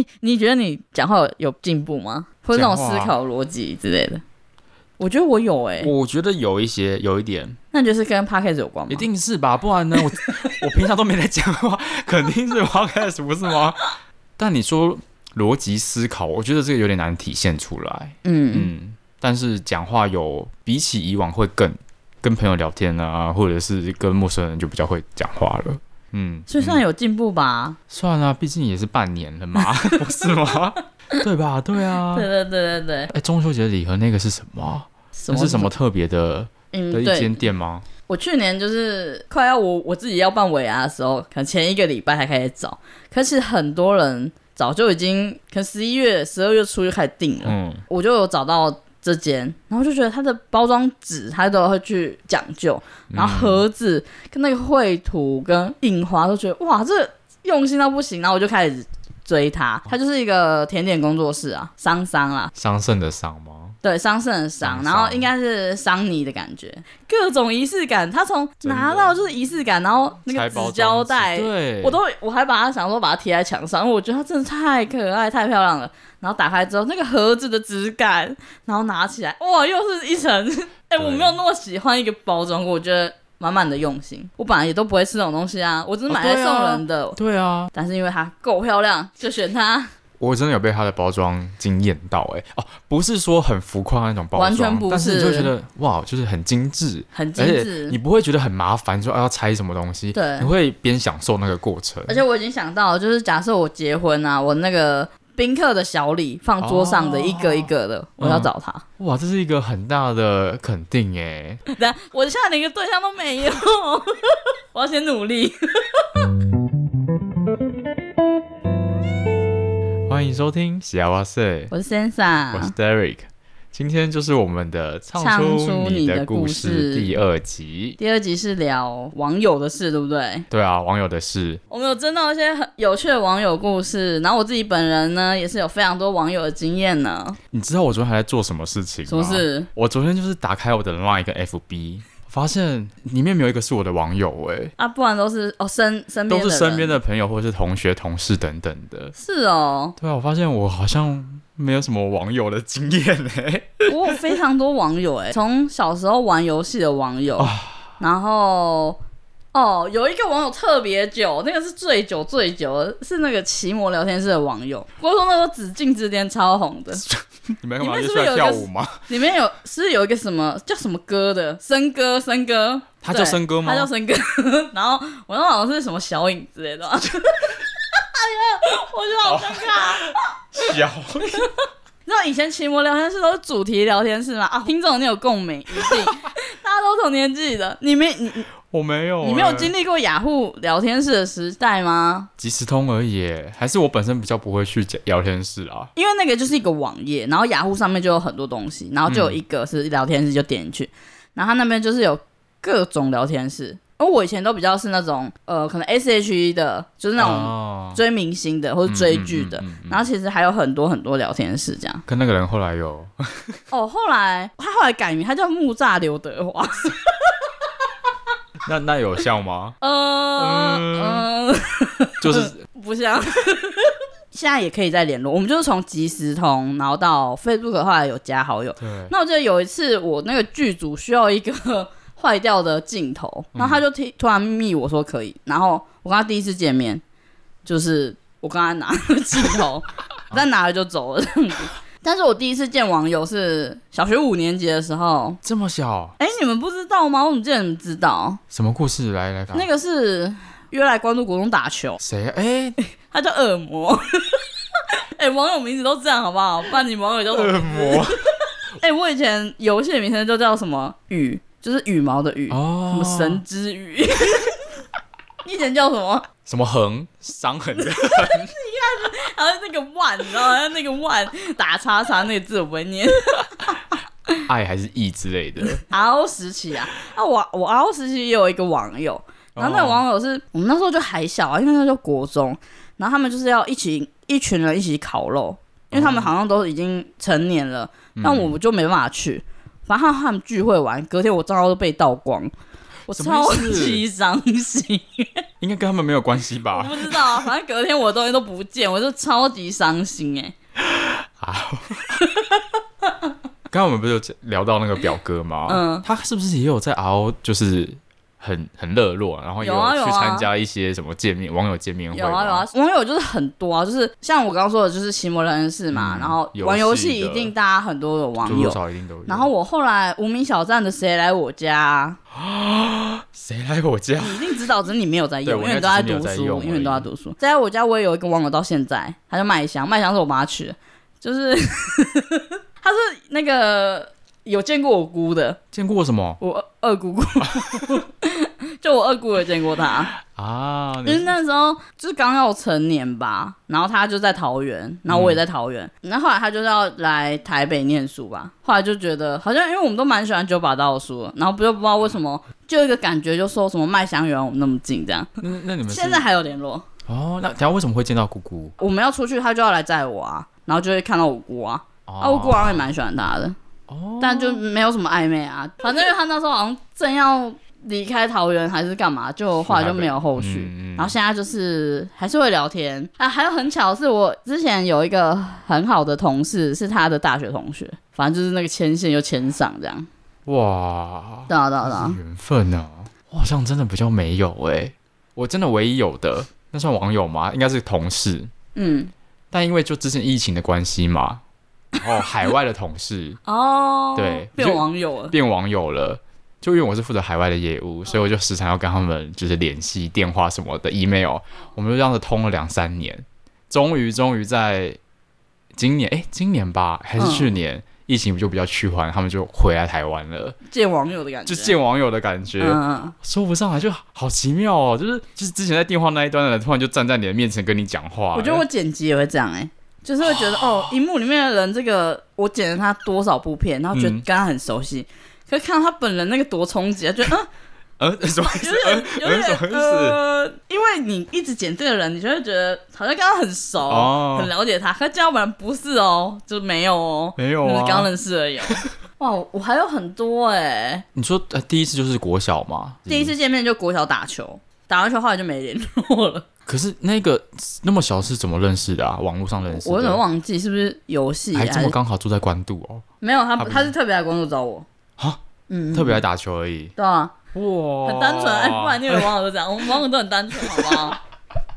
哎、欸，你觉得你讲话有进步吗？或者那种思考逻辑之类的？我觉得我有哎、欸，我觉得有一些，有一点。那你就是跟 podcast 有关吗？一定是吧，不然呢？我我平常都没在讲话，肯定是 podcast 不是吗？但你说逻辑思考，我觉得这个有点难体现出来。嗯嗯，但是讲话有比起以往会更跟朋友聊天啊，或者是跟陌生人就比较会讲话了。嗯，所以算有进步吧？嗯、算啊，毕竟也是半年了嘛，不是吗？对吧？对啊，对对对对对。哎、欸，中秋节礼盒那个是什么？那是什么特别的、嗯、的一间店吗？我去年就是快要我我自己要办尾牙的时候，可能前一个礼拜才开始找，可是很多人早就已经可能十一月、十二月初就开始订了。嗯，我就有找到这间，然后就觉得它的包装纸它都会去讲究，然后盒子跟那个绘图跟印花都觉得哇，这用心到不行，然后我就开始追它。它就是一个甜点工作室啊，桑桑啦，桑葚的桑吗？对，桑葚的桑，然后应该是桑尼的感觉，各种仪式感。他从拿到就是仪式感，然后那个纸胶带，对，我都我还把它想说把它贴在墙上，因为我觉得它真的太可爱、太漂亮了。然后打开之后，那个盒子的质感，然后拿起来，哇，又是一层。哎、欸，我没有那么喜欢一个包装，我觉得满满的用心。我本来也都不会吃这种东西啊，我只是买来送人的。哦对啊。对啊。但是因为它够漂亮，就选它。我真的有被它的包装惊艳到哎、欸、哦，不是说很浮夸那种包装，完全不是，但是你就觉得哇，就是很精致，很精致，你不会觉得很麻烦，说、啊、要拆什么东西，对，你会边享受那个过程。而且我已经想到，就是假设我结婚啊，我那个宾客的小礼放桌上的一个一个的，哦、我要找他、嗯。哇，这是一个很大的肯定 哎。我现在连个对象都没有，我要先努力。欢迎收听《西呀哇 SAY》，我是 Sansa，我是 Derek，今天就是我们的唱出你的故事第二集。第二集是聊网友的事，对不对？对啊，网友的事。我们有征到一些很有趣的网友故事，然后我自己本人呢，也是有非常多网友的经验呢。你知道我昨天还在做什么事情吗？什么事？我昨天就是打开我的 Line 跟 FB。发现里面没有一个是我的网友哎、欸、啊，不然都是哦身身边都是身边的朋友或者是同学同事等等的。是哦，对啊，我发现我好像没有什么网友的经验哎、欸。我有非常多网友哎、欸，从小时候玩游戏的网友，啊、然后哦有一个网友特别久，那个是最久最久的，是那个奇摩聊天室的网友。我说那时候紫禁之巅超红的。你们里面是不是有跳舞吗？里面有是，是有一个什么叫什么歌的森哥，森哥，他叫森哥吗？他叫森哥。然后我那好像是什么小影之类的。哎呀，我觉得好尴尬。小影，你知道以前奇摩聊天室都是主题聊天室吗？啊，听众你有共鸣，一定，大家都同年纪的。你没你。我没有、欸，你没有经历过雅虎聊天室的时代吗？即时通而已，还是我本身比较不会去聊天室啊？因为那个就是一个网页，然后雅虎上面就有很多东西，然后就有一个是聊天室，就点进去，嗯、然后他那边就是有各种聊天室。而我以前都比较是那种呃，可能 S H E 的，就是那种追明星的、哦、或者追剧的，嗯嗯嗯嗯、然后其实还有很多很多聊天室这样。跟那个人后来有 哦，后来他后来改名，他叫木栅刘德华。那那有效吗？呃嗯，就是 不像。现在也可以再联络，我们就是从即时通，然后到 Facebook，后来有加好友。对。那我记得有一次，我那个剧组需要一个坏掉的镜头，然后他就突突然密我说可以，然后我跟他第一次见面，就是我跟他拿镜头，但拿了就走了这样子。但是我第一次见网友是小学五年级的时候，这么小？哎、欸，你们不知道吗？我怎么记得你们知道？什么故事？来来，那个是约来关渡国中打球。谁？哎、欸，他叫恶魔。哎、欸，网友名字都这样好不好？不然你网友叫恶魔。哎、欸，我以前游戏的名称就叫什么羽，就是羽毛的羽，哦、什么神之羽。以前叫什么？什么横？伤痕 的痕。然后那个万，你知道吗？那个万打叉叉那个字我不会念。爱还是义之类的。RO 时期啊，啊我我 RO 时期也有一个网友，然后那个网友是我们那时候就还小啊，因为那时候国中，然后他们就是要一起一群人一起烤肉，因为他们好像都已经成年了，但我们就没办法去。反正他们聚会完，隔天我账号都被盗光。我超级伤心。应该跟他们没有关系吧？我不知道，反正隔天我的东西都不见，我就超级伤心哎。好，刚刚我们不是有聊到那个表哥吗？嗯，他是不是也有在熬？就是。很很热络，然后有去参加一些什么见面网友见面会。有啊有啊，网友就是很多啊，就是像我刚刚说的，就是奇摩人士嘛，然后玩游戏一定大家很多的网友，然后我后来无名小站的谁来我家啊？谁来我家？你一定知道，只是你没有在用，因为你都在读书，因为你都在读书。在我家我也有一个网友到现在，他叫麦香，麦香是我妈取的，就是 他是那个。有见过我姑的，见过什么？我二姑姑，就我二姑有见过她啊。因为那时候就是刚要成年吧，然后他就在桃园，然后我也在桃园。那、嗯、后，后来他就是要来台北念书吧，后来就觉得好像因为我们都蛮喜欢九把刀的书，然后不就不知道为什么，就一个感觉，就说什么麦香园我们那么近这样。那那你们现在还有联络？哦，那等下为什么会见到姑姑？我们要出去，他就要来载我啊，然后就会看到我姑啊，哦、啊，我姑好像也蛮喜欢他的。但就没有什么暧昧啊，反正因为他那时候好像正要离开桃园还是干嘛，就后来就没有后续。嗯嗯、然后现在就是还是会聊天啊，还有很巧是我之前有一个很好的同事是他的大学同学，反正就是那个牵线又牵上这样。哇，对啊对啊对啊，缘分啊！我好像真的比较没有哎、欸，我真的唯一有的那算网友吗？应该是同事。嗯，但因为就之前疫情的关系嘛。哦，海外的同事 哦，对，变网友了，变网友了。就因为我是负责海外的业务，所以我就时常要跟他们就是联系电话什么的，email，我们就这样子通了两三年，终于终于在今年，哎，今年吧，还是去年，嗯、疫情就比较趋缓，他们就回来台湾了，见网友的感觉，就见网友的感觉，嗯、说不上来，就好奇妙哦，就是就是之前在电话那一端的人，突然就站在你的面前跟你讲话。我觉得我剪辑也会这样，哎。就是会觉得 哦，荧幕里面的人，这个我剪了他多少部片，然后觉得跟他很熟悉，嗯、可是看到他本人那个多冲击啊，觉得嗯，呃，什么意思？有点什么意思？呃，因为你一直剪这个人，你就会觉得好像跟他很熟，哦、很了解他，可是见到本人不是哦，就没有哦，没有啊，刚认识而已。哇，我还有很多哎、欸。你说呃，第一次就是国小吗？第一次见面就国小打球，打完球后来就没联络了。可是那个那么小是怎么认识的啊？网络上认识的？我有点忘记是不是游戏？还这么刚好住在关渡哦？没有，他他，他是特别来关渡找我啊，嗯，特别来打球而已。对啊，哇，很单纯哎，不然你以为网友都这样，我们网友都很单纯，好不好？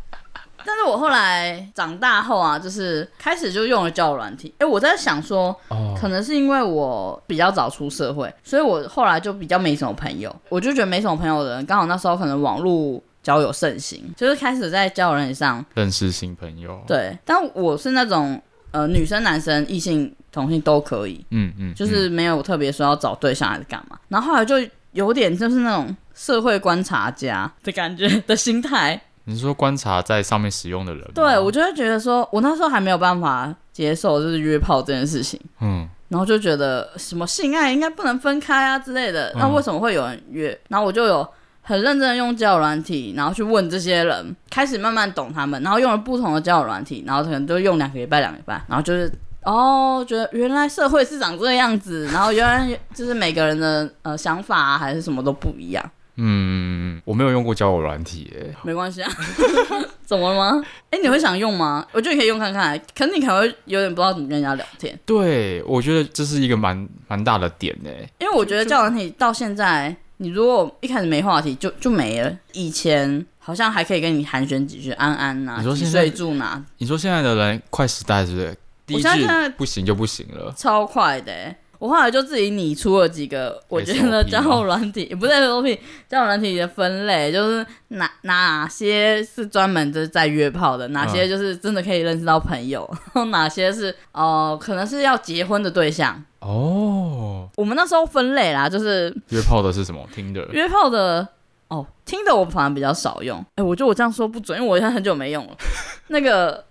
但是我后来长大后啊，就是开始就用了交友软体。哎，我在想说，哦，可能是因为我比较早出社会，所以我后来就比较没什么朋友。我就觉得没什么朋友的人，刚好那时候可能网络。交友盛行，就是开始在交友软件上认识新朋友。对，但我是那种呃，女生、男生、异性、同性都可以。嗯嗯，嗯就是没有特别说要找对象还是干嘛。然后后来就有点就是那种社会观察家的感觉的心态。你是说观察在上面使用的人？对，我就会觉得说，我那时候还没有办法接受就是约炮这件事情。嗯，然后就觉得什么性爱应该不能分开啊之类的。那为什么会有人约？然后我就有。很认真的用交友软体，然后去问这些人，开始慢慢懂他们，然后用了不同的交友软体，然后可能就用两个礼拜、两个礼拜，然后就是哦，觉得原来社会是长这个样子，然后原来就是每个人的呃想法啊，还是什么都不一样。嗯，我没有用过交友软体耶，没关系啊，怎么了吗？哎，你会想用吗？我觉得你可以用看看，可能你可能会有点不知道怎么跟人家聊天。对，我觉得这是一个蛮蛮大的点呢，因为我觉得交友软体到现在。你如果一开始没话题，就就没了。以前好像还可以跟你寒暄几句，安安呐、啊，你说现在住哪？你说现在的人快时代是不是？第一句不行就不行了，超快的。我后来就自己拟出了几个，我觉得交友软体也不是 SOP，交友软体的分类就是哪哪些是专门就是在约炮的，哪些就是真的可以认识到朋友，然后哪些是哦、呃、可能是要结婚的对象。哦，我们那时候分类啦，就是约炮的是什么？听的约炮的哦，听的我反而比较少用。哎，我觉得我这样说不准，因为我现在很久没用了。那个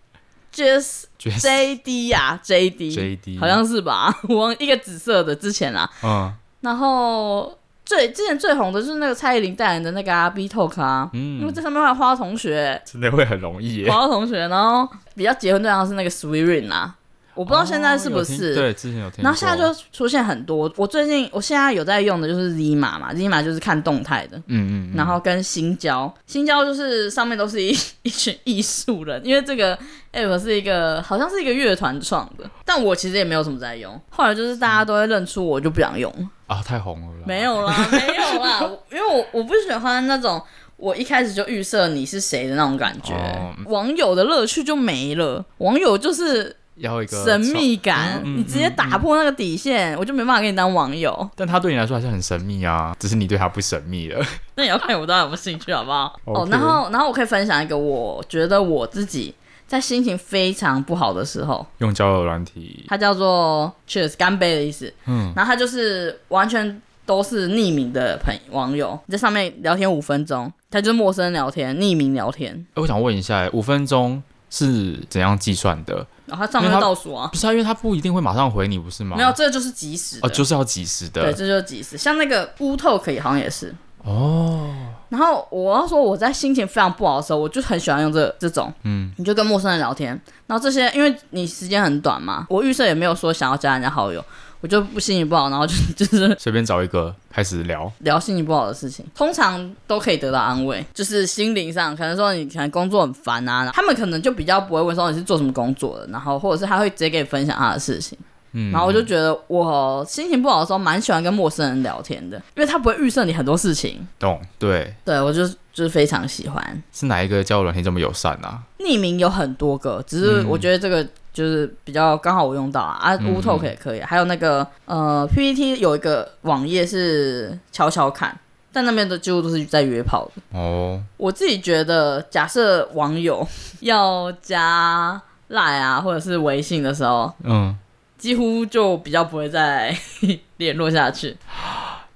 Just J D 呀，J D J D 好像是吧？我一个紫色的之前啦，嗯，然后最之前最红的就是那个蔡依林代言的那个啊 B Talk 啊，嗯，因为这上面还有花同学，真的会很容易耶。花同学，然后比较结婚对象是那个 Sweet Ring 啊。我不知道现在是不是。哦、对，之前有听。然后现在就出现很多。我最近我现在有在用的就是 Zima 嘛，Zima 就是看动态的。嗯，嗯嗯。然后跟新交，新交就是上面都是一 一群艺术人，因为这个 app 是一个好像是一个乐团创的，但我其实也没有什么在用。后来就是大家都会认出我，就不想用。啊，太红了。没有啦，没有啦，因为我我不喜欢那种。我一开始就预设你是谁的那种感觉，哦、网友的乐趣就没了。网友就是要一个神秘感，你直接打破那个底线，嗯嗯嗯、我就没办法跟你当网友。但他对你来说还是很神秘啊，只是你对他不神秘了。那也要看我到底有没有兴趣，好不好？哦 Okay，然后然后我可以分享一个，我觉得我自己在心情非常不好的时候用交友软体，它叫做 Cheers 干杯的意思。嗯，然后它就是完全。都是匿名的朋网友，在上面聊天五分钟，它就是陌生人聊天，匿名聊天。我想问一下，五分钟是怎样计算的？然后、哦、他上面倒数啊，不是啊，因为他不一定会马上回你，不是吗？没有，这就是即时的，哦，就是要即时的。对，这就是即时。像那个乌透可以，好像也是哦。然后我要说，我在心情非常不好的时候，我就很喜欢用这这种，嗯，你就跟陌生人聊天，然后这些，因为你时间很短嘛，我预设也没有说想要加人家好友。我就不心情不好，然后就 就是随便找一个开始聊聊心情不好的事情，通常都可以得到安慰，就是心灵上可能说你可能工作很烦啊，他们可能就比较不会问说你是做什么工作的，然后或者是他会直接给你分享他的事情，嗯，然后我就觉得我心情不好的时候蛮喜欢跟陌生人聊天的，因为他不会预设你很多事情，懂？对，对我就就是非常喜欢。是哪一个交友软件这么友善啊？匿名有很多个，只是我觉得这个。就是比较刚好我用到啊，啊乌透可也可以，还有那个呃 PPT 有一个网页是悄悄看，但那边的几乎都是在约炮的哦。我自己觉得，假设网友要加赖啊或者是微信的时候，嗯，几乎就比较不会再 联络下去。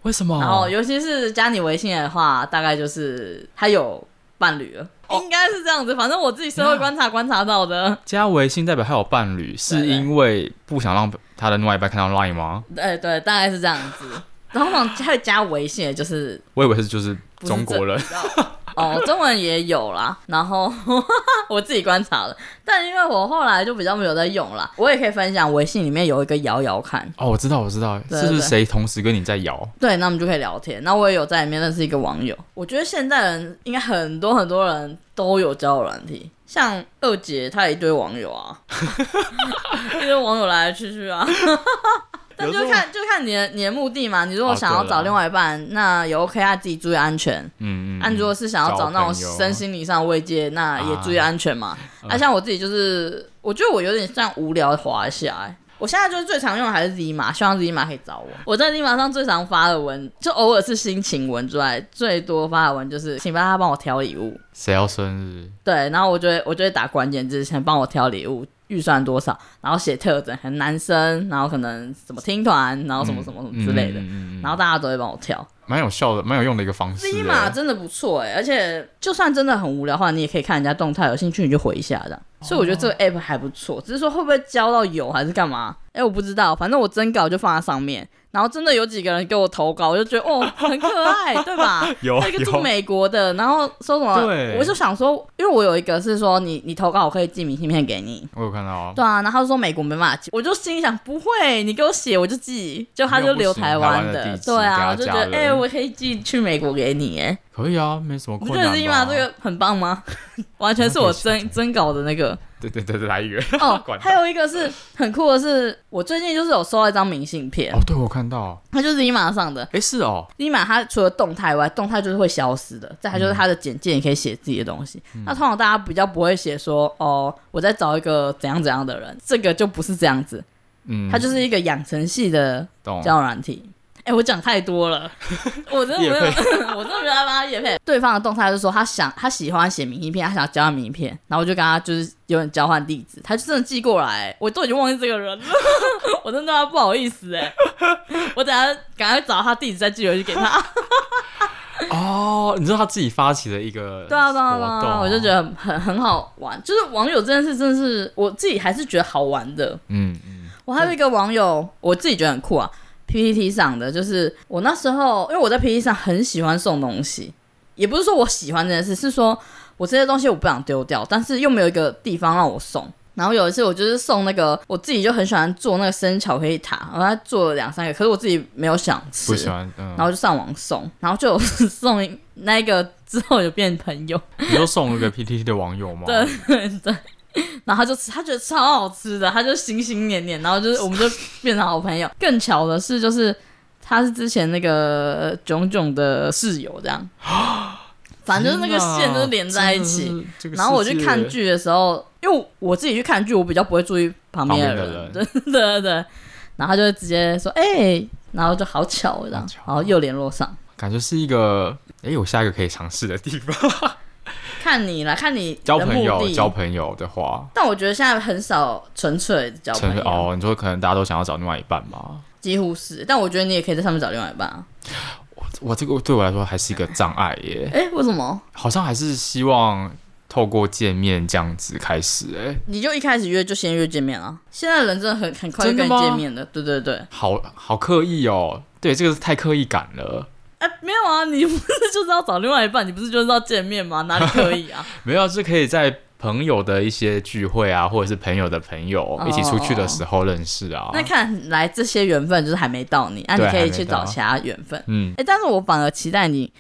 为什么？然后尤其是加你微信的话，大概就是他有伴侣了。应该是这样子，反正我自己社会观察观察到的。加微信代表他有伴侣，是因为不想让他的另外一半看到 Line 吗？对对，大概是这样子。然后他会加微信，就是我以为是就是中国人。哦，中文也有啦，然后 我自己观察了，但因为我后来就比较没有在用啦，我也可以分享，微信里面有一个摇摇看。哦，我知道，我知道，对对对，是不是谁同时跟你在摇？对，那我们就可以聊天。那我也有在里面认识一个网友，我觉得现在人应该很多很多人都有交友软体，像二姐她也一堆网友啊，一堆网友来来去去啊。但就看就看你的你的目的嘛。你如果想要找另外一半，啊、那也 OK，啊自己注意安全。嗯嗯。那、嗯、如果是想要找那种身心灵上的慰藉，那也注意安全嘛。啊，啊像我自己就是，我觉得我有点像无聊滑一下、欸。我现在就是最常用的还是 Zima，希望 Zima 可以找我。我在 Zima 上最常发的文，就偶尔是心情文之外，最多发的文就是请帮他帮我挑礼物。谁要生日？对，然后我就会我就会打关键字，先帮我挑礼物。预算多少，然后写特征，很男生，然后可能什么听团，然后什么什么什么之类的，嗯嗯嗯、然后大家都会帮我挑，蛮有效的，蛮有用的一个方式。Zima 真的不错哎，而且就算真的很无聊的话，你也可以看人家动态，有兴趣你就回一下这样、所以我觉得这个 app 还不错，只是说会不会交到友还是干嘛？哎，我不知道，反正我征稿就放在上面。然后真的有几个人给我投稿，我就觉得哦，很可爱，对吧？有一个住美国的，然后说什么？对，我就想说，因为我有一个是说你你投稿，我可以寄明信片给你。我有看到啊。对啊，然后他就说美国没办法寄，我就心想不会，你给我写我就寄，就他就留台湾的。对啊，我就觉得哎，我可以寄去美国给你，哎，可以啊，没什么困难。你觉得是吗？这个很棒吗？完全是我征征稿的那个。对对对对，来一个哦，还有一个是很酷的是，我最近就是有收到一张明信片哦，对我看到，它就是 Zima 上的，哎是哦，Zima 它除了动态外，动态就是会消失的，再还就是它的简介，也可以写自己的东西。嗯、那通常大家比较不会写说哦，我在找一个怎样怎样的人，这个就不是这样子，嗯，它就是一个养成系的交友软体。哎、欸，我讲太多了，我真的没有，我真的没有帮他叶配。对方的动态是说他想，他喜欢写明信片，他想要交换明信片，然后我就跟他就是有点交换地址，他就真的寄过来，我都已经忘记这个人了，我真的他不好意思哎，我等下赶快找他地址再寄回去给他。哦，你知道他自己发起的一个对啊对啊对啊，我就觉得很很好玩，就是网友这件事真的是我自己还是觉得好玩的。嗯嗯，我还有一个网友，我自己觉得很酷啊。PTT 上的就是我那时候，因为我在 PTT 上很喜欢送东西，也不是说我喜欢这件事，是说我这些东西我不想丢掉，但是又没有一个地方让我送，然后有一次我就是送那个，我自己就很喜欢做那个生巧克力塔，然后他做了两三个，可是我自己没有想吃，不喜欢，嗯、然后就上网送，然后就 送那个之后就变朋友。你又送了个 PTT 的网友吗？对 对对，然后他就吃，他觉得超好吃的，他就心心念念，然后就是我们就变成好朋友。更巧的是，就是他是之前那个炯炯的室友，这样。反正就是那个线就是连在一起，然后我去看剧的时候，因为我自己去看剧，我比较不会注意旁边的人，对 对对对，然后他就直接说哎、欸，然后就好巧这样，然后又联络上，感觉是一个哎、欸，我下一个可以尝试的地方。看你啦，看你交朋友交朋友的话，但我觉得现在很少纯粹交朋友哦。你说可能大家都想要找另外一半吗？几乎是，但我觉得你也可以在上面找另外一半啊。我这个对我来说还是一个障碍耶。哎、欸，为什么？好像还是希望透过见面这样子开始。哎，你就一开始约就先约见面啊？现在人真的很很快就跟你见面的。对对对，好好刻意哦。对，这个是太刻意感了。哎、欸，没有啊，你不是就是要找另外一半？你不是就是要见面吗？哪里可以啊？没有，是可以在。朋友的一些聚会啊，或者是朋友的朋友一起出去的时候认识啊。哦、那看来这些缘分就是还没到你，啊，你可以去找其他缘分。嗯，哎、欸，但是我反而期待你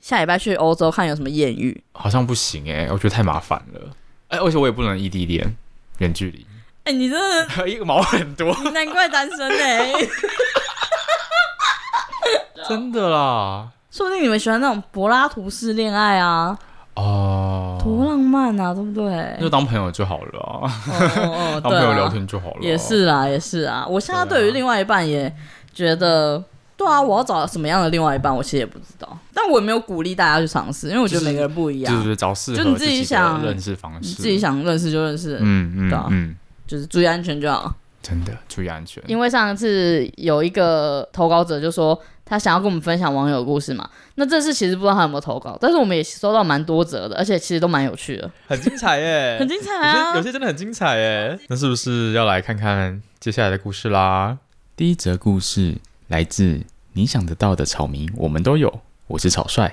下礼拜去欧洲看有什么艳遇。好像不行哎、欸，我觉得太麻烦了。哎、欸，而且我也不能异地恋，远距离。哎、欸，你真的 一个毛很多，难怪单身哎、欸。真的啦，说不定你们喜欢那种柏拉图式恋爱啊。哦，多浪漫啊，对不对？就当朋友就好了啊，哦哦、当朋友聊天就好了。也是啊，也是啊。我现在对于另外一半也觉得，对啊，我要找什么样的另外一半，我其实也不知道。但我也没有鼓励大家去尝试，因为我觉得每个人不一样。就是找适合自己想认识方式，你自己想认识就认识。嗯嗯，对啊，嗯，就是注意安全就好。真的注意安全。因为上次有一个投稿者就说。他想要跟我们分享网友的故事嘛？那这次其实不知道他有没有投稿，但是我们也收到蛮多则的，而且其实都蛮有趣的，很精彩耶，很精彩啊！有些有些真的很精彩耶。那是不是要来看看接下来的故事啦？第一则故事来自你想得到的草民，我们都有。我是草率，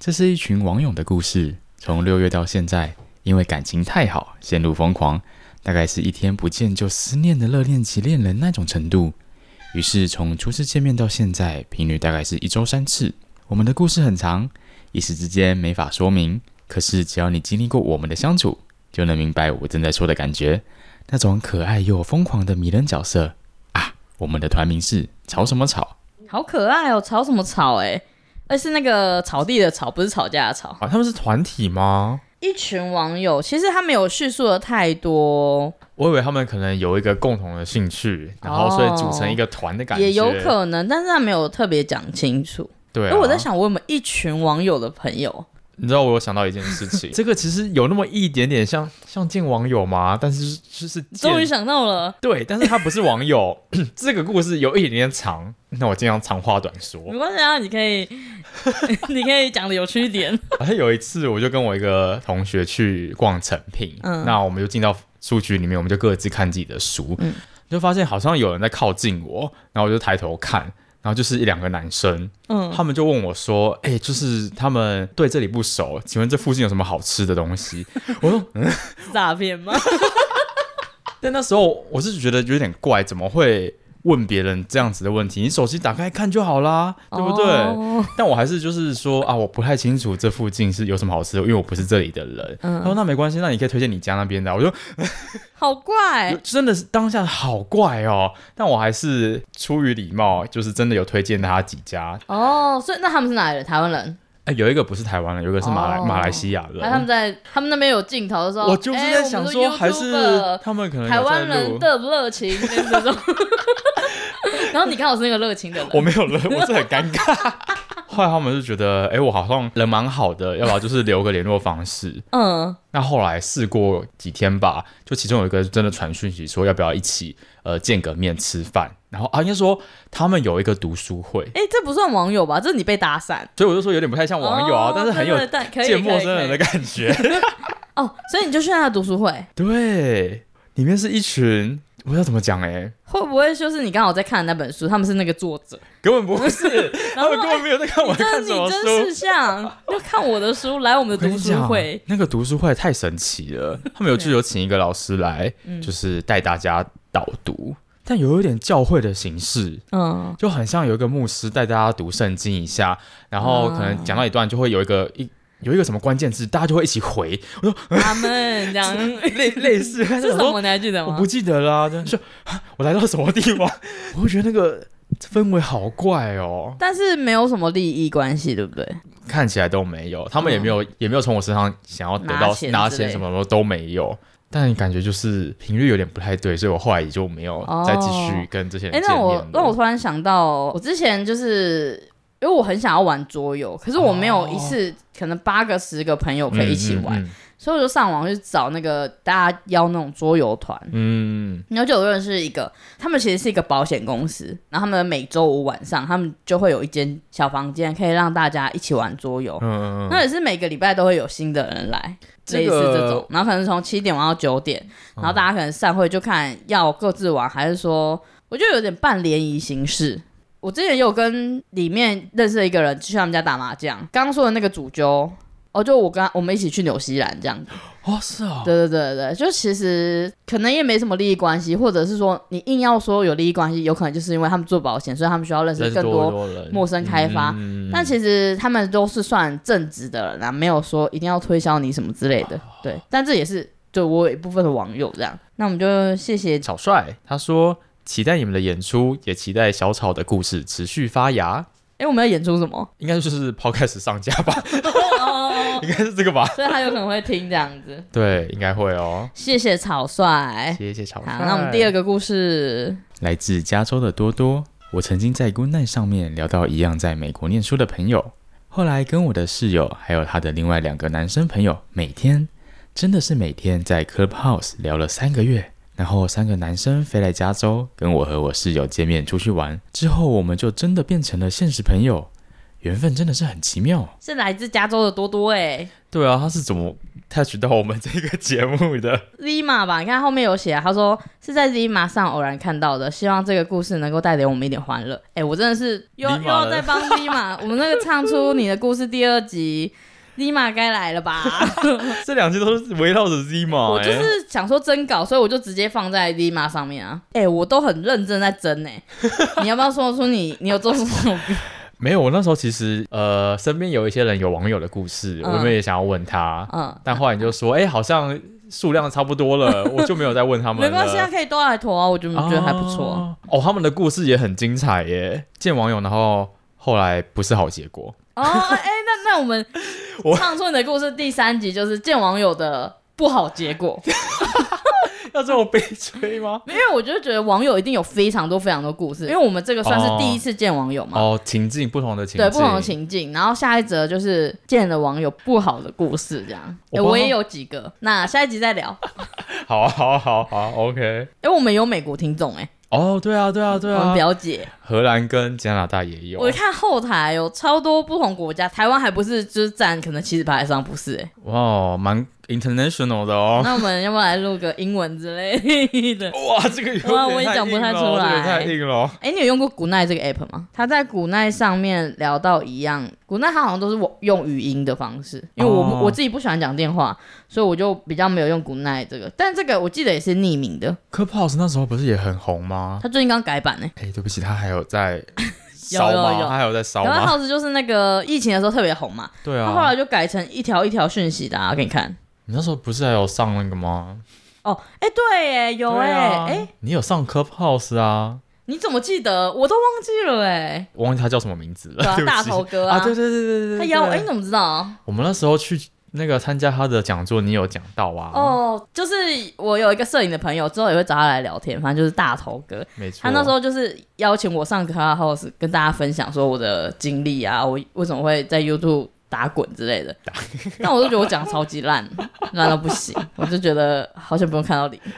这是一群网友的故事，从六月到现在，因为感情太好，陷入疯狂，大概是一天不见就思念的热恋期恋人那种程度。于是从初次见面到现在，频率大概是一周三次。我们的故事很长，一时之间没法说明。可是只要你经历过我们的相处，就能明白我正在说的感觉。那种可爱又疯狂的迷人角色啊！我们的团名是吵什么吵？好可爱哦，吵什么吵？哎，而是那个草地的草，不是吵架的吵。啊，他们是团体吗？一群网友，其实他没有叙述的太多。我以为他们可能有一个共同的兴趣，然后所以组成一个团的感觉。也有可能，但是他没有特别讲清楚。对、啊，因为我在想，我有没有一群网友的朋友？你知道我有想到一件事情，这个其实有那么一点点像像见网友吗？但是就是终于想到了，对，但是他不是网友。这个故事有一点点长，那我尽量长话短说。没关系啊，你可以，你可以讲的有趣一点。好像有一次，我就跟我一个同学去逛成品，嗯，那我们就进到书局里面，我们就各自看自己的书，嗯，就发现好像有人在靠近我，然后我就抬头看。然后就是一两个男生，嗯，他们就问我说：“哎、欸，就是他们对这里不熟，请问这附近有什么好吃的东西？” 我说：“嗯，诈骗吗？” 但那时候我是觉得有点怪，怎么会？问别人这样子的问题，你手机打开看就好啦，对不对？Oh. 但我还是就是说啊，我不太清楚这附近是有什么好吃的，因为我不是这里的人。嗯、他说那没关系，那你可以推荐你家那边的。我说好怪，真的是当下好怪哦。但我还是出于礼貌，就是真的有推荐他几家。哦，oh, 所以那他们是哪里的？台湾人？哎，有一个不是台湾的，有一个是马来、oh, 马来西亚的。他们在他们那边有镜头的时候，我就是在想说，还是他们可能台湾人的热情那种。然后你刚好是那个热情的人，我没有热，我是很尴尬。后来他们就觉得，哎，我好像人蛮好的，要不要就是留个联络方式？嗯。那后来试过几天吧，就其中有一个真的传讯息说，要不要一起呃见个面吃饭？然后啊，应该说他们有一一个读书会。哎，这不算网友吧？这是你被搭讪，所以我就说有点不太像网友啊，哦、但是很有见陌生人的感觉。哦，所以你就去他的读书会？对，里面是一群。我不知道怎么讲哎、欸，会不会就是你刚好在看的那本书，他们是那个作者？根本不是，他们根本没有在看我在看什么书。你真是像要看我的书，来我们的读书会。那个读书会太神奇了，他们有就有请一个老师来，就是带大家导读，但有一点教会的形式，嗯，就很像有一个牧师带大家读圣经一下，然后可能讲到一段就会有一个一。有一个什么关键字，大家就会一起回。我说 他们这样 类类似，是什么？你还记得吗？我不记得了。就我来到什么地方，我会觉得那个氛围好怪哦。但是没有什么利益关系，对不对？看起来都没有，他们也没有，也没有从我身上想要得到拿钱什么什么都没有。但感觉就是频率有点不太对，所以我后来也就没有再继续跟这些人见面。那我那我突然想到，我之前就是。因为我很想要玩桌游，可是我没有一次、哦、可能八个十个朋友可以一起玩，嗯嗯嗯、所以我就上网去找那个大家邀那种桌游团。嗯，然后就有认识一个，他们其实是一个保险公司，然后他们每周五晚上他们就会有一间小房间，可以让大家一起玩桌游。嗯嗯，那也是每个礼拜都会有新的人来，这个、类似这种，然后可能从七点玩到九点，然后大家可能散会就看要各自玩，还是说我觉得有点半联谊形式。我之前也有跟里面认识的一个人去他们家打麻将，刚刚说的那个主揪，哦，就我跟他我们一起去纽西兰这样子。哦，是啊、哦。对对对对，就其实可能也没什么利益关系，或者是说你硬要说有利益关系，有可能就是因为他们做保险，所以他们需要认识更多陌生开发。但其实他们都是算正直的人啊，没有说一定要推销你什么之类的。对，但这也是就我有一部分的网友这样。那我们就谢谢小帅，他说。期待你们的演出，也期待小草的故事持续发芽。哎，我们要演出什么？应该就是 Podcast 上架吧？哦，应该是这个吧？所以他有可能会听这样子。对，应该会哦。谢谢草率，谢谢草率。好，那我们第二个故事来自加州的多多。我曾经在 Goodnight 上面聊到一样在美国念书的朋友，后来跟我的室友还有他的另外两个男生朋友，每天真的是每天在 Clubhouse 聊了三个月。然后三个男生飞来加州，跟我和我室友见面出去玩，之后我们就真的变成了现实朋友，缘分真的是很奇妙。是来自加州的多多哎，对啊，他是怎么 touch 到我们这个节目的？Zima 吧，你看后面有写，他说是在 Zima 上偶然看到的，希望这个故事能够带给我们一点欢乐。哎，我真的是又又要再帮 Zima，我们那个唱出你的故事第二集。Zima 该来了吧？这两句都是围绕着 Zima，欸、我就是想说征稿，所以我就直接放在 Zima 上面啊。哎、欸，我都很认真在征哎，你要不要说出你你有做出什么？没有，我那时候其实呃，身边有一些人有网友的故事，嗯、我们也想要问他，嗯，但后来你就说，哎、欸，好像数量差不多了，我就没有再问他们了。没关系啊，可以多来投啊，我就觉得还不错。哦，他们的故事也很精彩耶，见网友，然后后来不是好结果。哦，哎、欸，那那我们 唱出你的故事第三集就是见网友的不好结果，要这么悲催吗？因为我就觉得网友一定有非常多非常多故事，因为我们这个算是第一次见网友嘛。哦，情境不同的情境，对，不同的情境。然后下一则就是见了网友不好的故事，这样。我，欸、我也有几个，那下一集再聊。好啊，好啊，好啊，好啊，OK。因为我们有美国听众，哎。哦，对啊，对啊，对啊，我们表姐，荷兰跟加拿大也有。我看后台有超多不同国家，台湾还不是就是占可能七十排以上，不是？哎，哇，蛮 international 的哦。那我们要不要来录个英文之类的？哇，这个哇，我也讲不太出来，太硬了。哎，你有用过 Goodnight 这个 app 吗？他在 Goodnight 上面聊到一样，Goodnight 他好像都是我用语音的方式，因为我、哦、我自己不喜欢讲电话，所以我就比较没有用 Goodnight 这个。但这个我记得也是匿名的。Clubhouse 那时候不是也很红吗？他最近刚改版呢。哎，对不起，他还有在烧吗？有有有，他还有在烧吗？Clubhouse 就是那个疫情的时候特别红嘛。对啊。他后来就改成一条一条讯息的啊，给你看。你那时候不是还有上那个吗？哦，哎，对，哎，有哎，哎、你有上 Clubhouse 啊？你怎么记得？我都忘记了哎，我忘记他叫什么名字了。啊、大头哥啊，对对对对对，他邀我，哎，你怎么知道？我们那时候去那个参加他的讲座，你有讲到啊？哦，就是我有一个摄影的朋友，之后也会找他来聊天，反正就是大头哥。没错，他那时候就是邀请我上 Clubhouse，跟大家分享说我的经历啊，我为什么会在 YouTube。打滚之类的，但 我都觉得我讲超级烂，烂到不行，我就觉得好像不用看到你。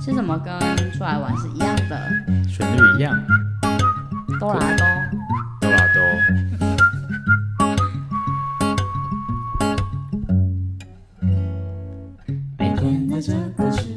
吃什么跟出来玩是一样的，旋律一样，哆啦哆，哆啦多。的这个时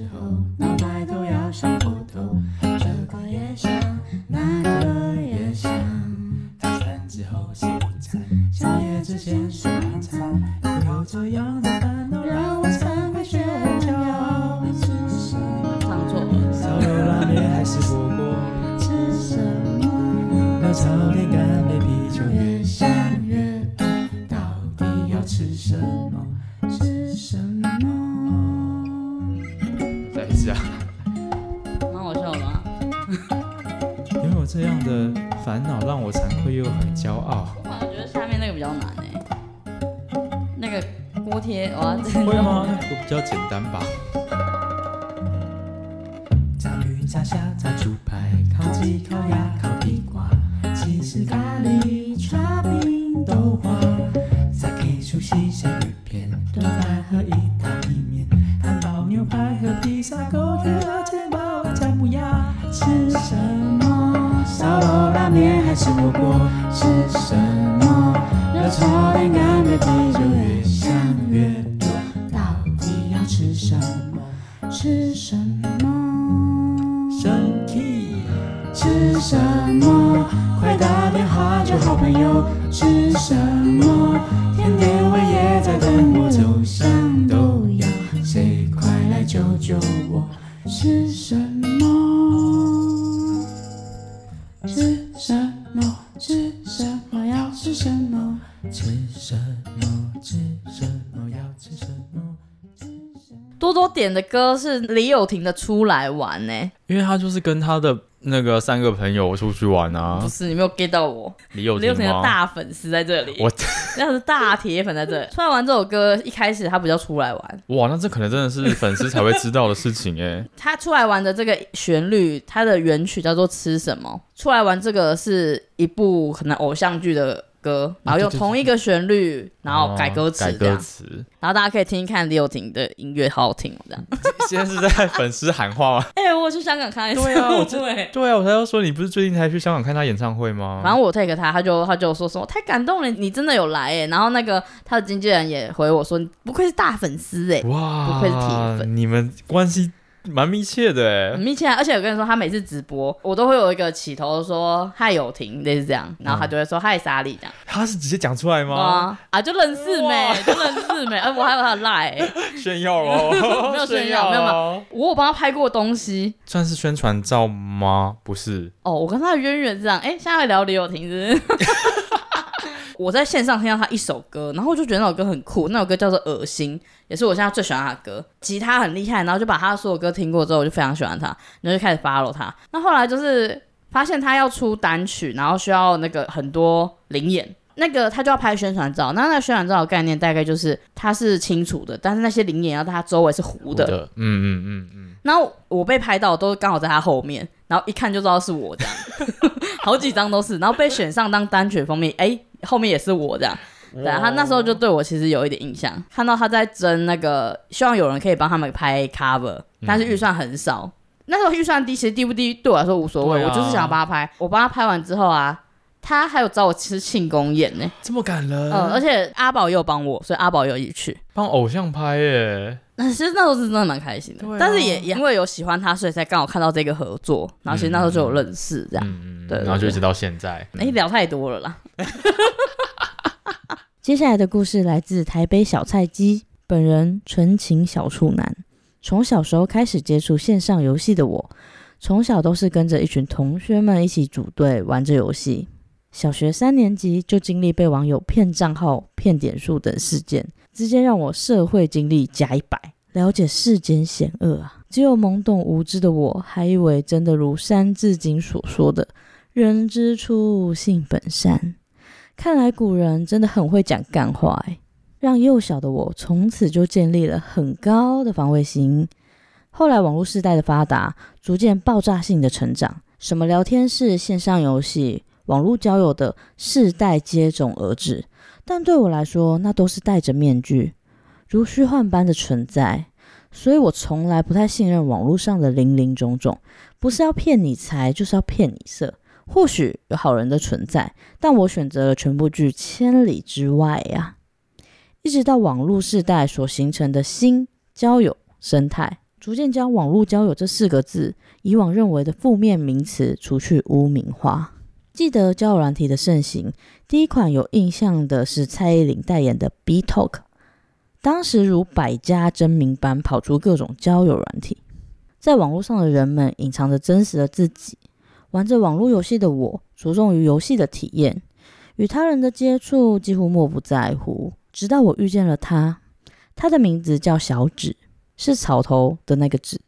的歌是李友廷的《出来玩》呢，因为他就是跟他的那个三个朋友出去玩啊。不是，你没有 get 到我，李友李友廷的大粉丝在这里，我那是大铁粉在这里。《出来玩》这首歌一开始他不叫出来玩，哇，那这可能真的是粉丝才会知道的事情哎。他出来玩的这个旋律，它的原曲叫做《吃什么》。出来玩这个是一部可能偶像剧的歌，然后用同一个旋律，然后改歌词，改歌词，然后大家可以听一看李友廷的音乐，好好听这样。现在是在 粉丝喊话吗？哎、欸，我去香港看一次，对啊，我对，对啊，我才要说，你不是最近才去香港看他演唱会吗？反正我 take 他，他就他就说什么太感动了，你真的有来哎。然后那个他的经纪人也回我说，不愧是大粉丝哎，哇，不愧是铁粉，你们关系。蛮密切的哎，很密切啊！而且我跟你说，他每次直播，我都会有一个起头说嗨友婷，类似这样，然后他就会说嗨莎莉这样。他是直接讲出来吗？啊啊，就认识没？就认识没？哎，我还有他的赖，炫耀哦，没有炫耀，没有没有，我有帮他拍过东西，算是宣传照吗？不是哦，我跟他的渊源是这样，哎，现在聊李友婷是不是？我在线上听到他一首歌，然后我就觉得那首歌很酷，那首歌叫做《恶心》，也是我现在最喜欢他的歌。吉他很厉害，然后就把他的所有歌听过之后，我就非常喜欢他，然后就开始 follow 他。那后来就是发现他要出单曲，然后需要那个很多灵眼，那个他就要拍宣传照。那那宣传照的概念大概就是他是清楚的，但是那些灵眼要他周围是糊的。嗯嗯嗯嗯。然后我被拍到都刚好在他后面，然后一看就知道是我这样，好几张都是，然后被选上当单曲封面，哎。后面也是我这样，对啊，他那时候就对我其实有一点印象，看到他在争那个，希望有人可以帮他们拍 cover，但是预算很少。嗯、那时候预算低，其实低不低对我来说无所谓，啊、我就是想要帮他拍。我帮他拍完之后啊，他还有找我吃庆功宴呢，这么感人。嗯，而且阿宝也有帮我，所以阿宝也有一起去帮偶像拍耶。那其实那时候是真的蛮开心的，啊、但是也也因为有喜欢他，所以才刚好看到这个合作，然后其实那时候就有认识这样，嗯、对，然后就一直到现在。哎、欸，聊太多了啦。接下来的故事来自台北小菜鸡，本人纯情小处男。从小时候开始接触线上游戏的我，从小都是跟着一群同学们一起组队玩着游戏。小学三年级就经历被网友骗账号、骗点数等事件，直接让我社会经历加一百，了解世间险恶啊！只有懵懂无知的我，还以为真的如《三字经》所说的“人之初，性本善”。看来古人真的很会讲干话诶，让幼小的我从此就建立了很高的防卫心。后来网络时代的发达，逐渐爆炸性的成长，什么聊天室、线上游戏、网络交友的世代接踵而至。但对我来说，那都是戴着面具，如虚幻般的存在。所以我从来不太信任网络上的林林总总，不是要骗你财，就是要骗你色。或许有好人的存在，但我选择了全部拒千里之外呀、一直到网络世代所形成的新交友、生态，逐渐将网络交友这四个字以往认为的负面名词除去污名化。记得交友软体的盛行，第一款有印象的是蔡依林代言的 B Talk 当时如百家争鸣般跑出各种交友软体，在网络上的人们隐藏着真实的自己，玩着网络游戏的我，着重于游戏的体验，与他人的接触几乎漠不在乎，直到我遇见了他，他的名字叫小芷，是草头的那个芷，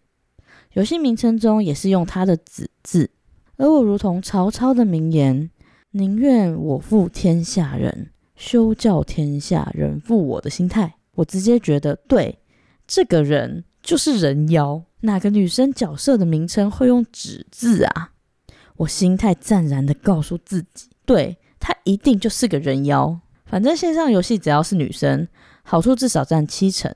游戏名称中也是用他的子字。而我如同曹操的名言：“宁愿我负天下人，休教天下人负我”的心态，我直接觉得，对，这个人就是人妖。哪个女生角色的名称会用“纸”字啊？我心态湛然的告诉自己，对，她一定就是个人妖。反正线上游戏只要是女生，好处至少占七成。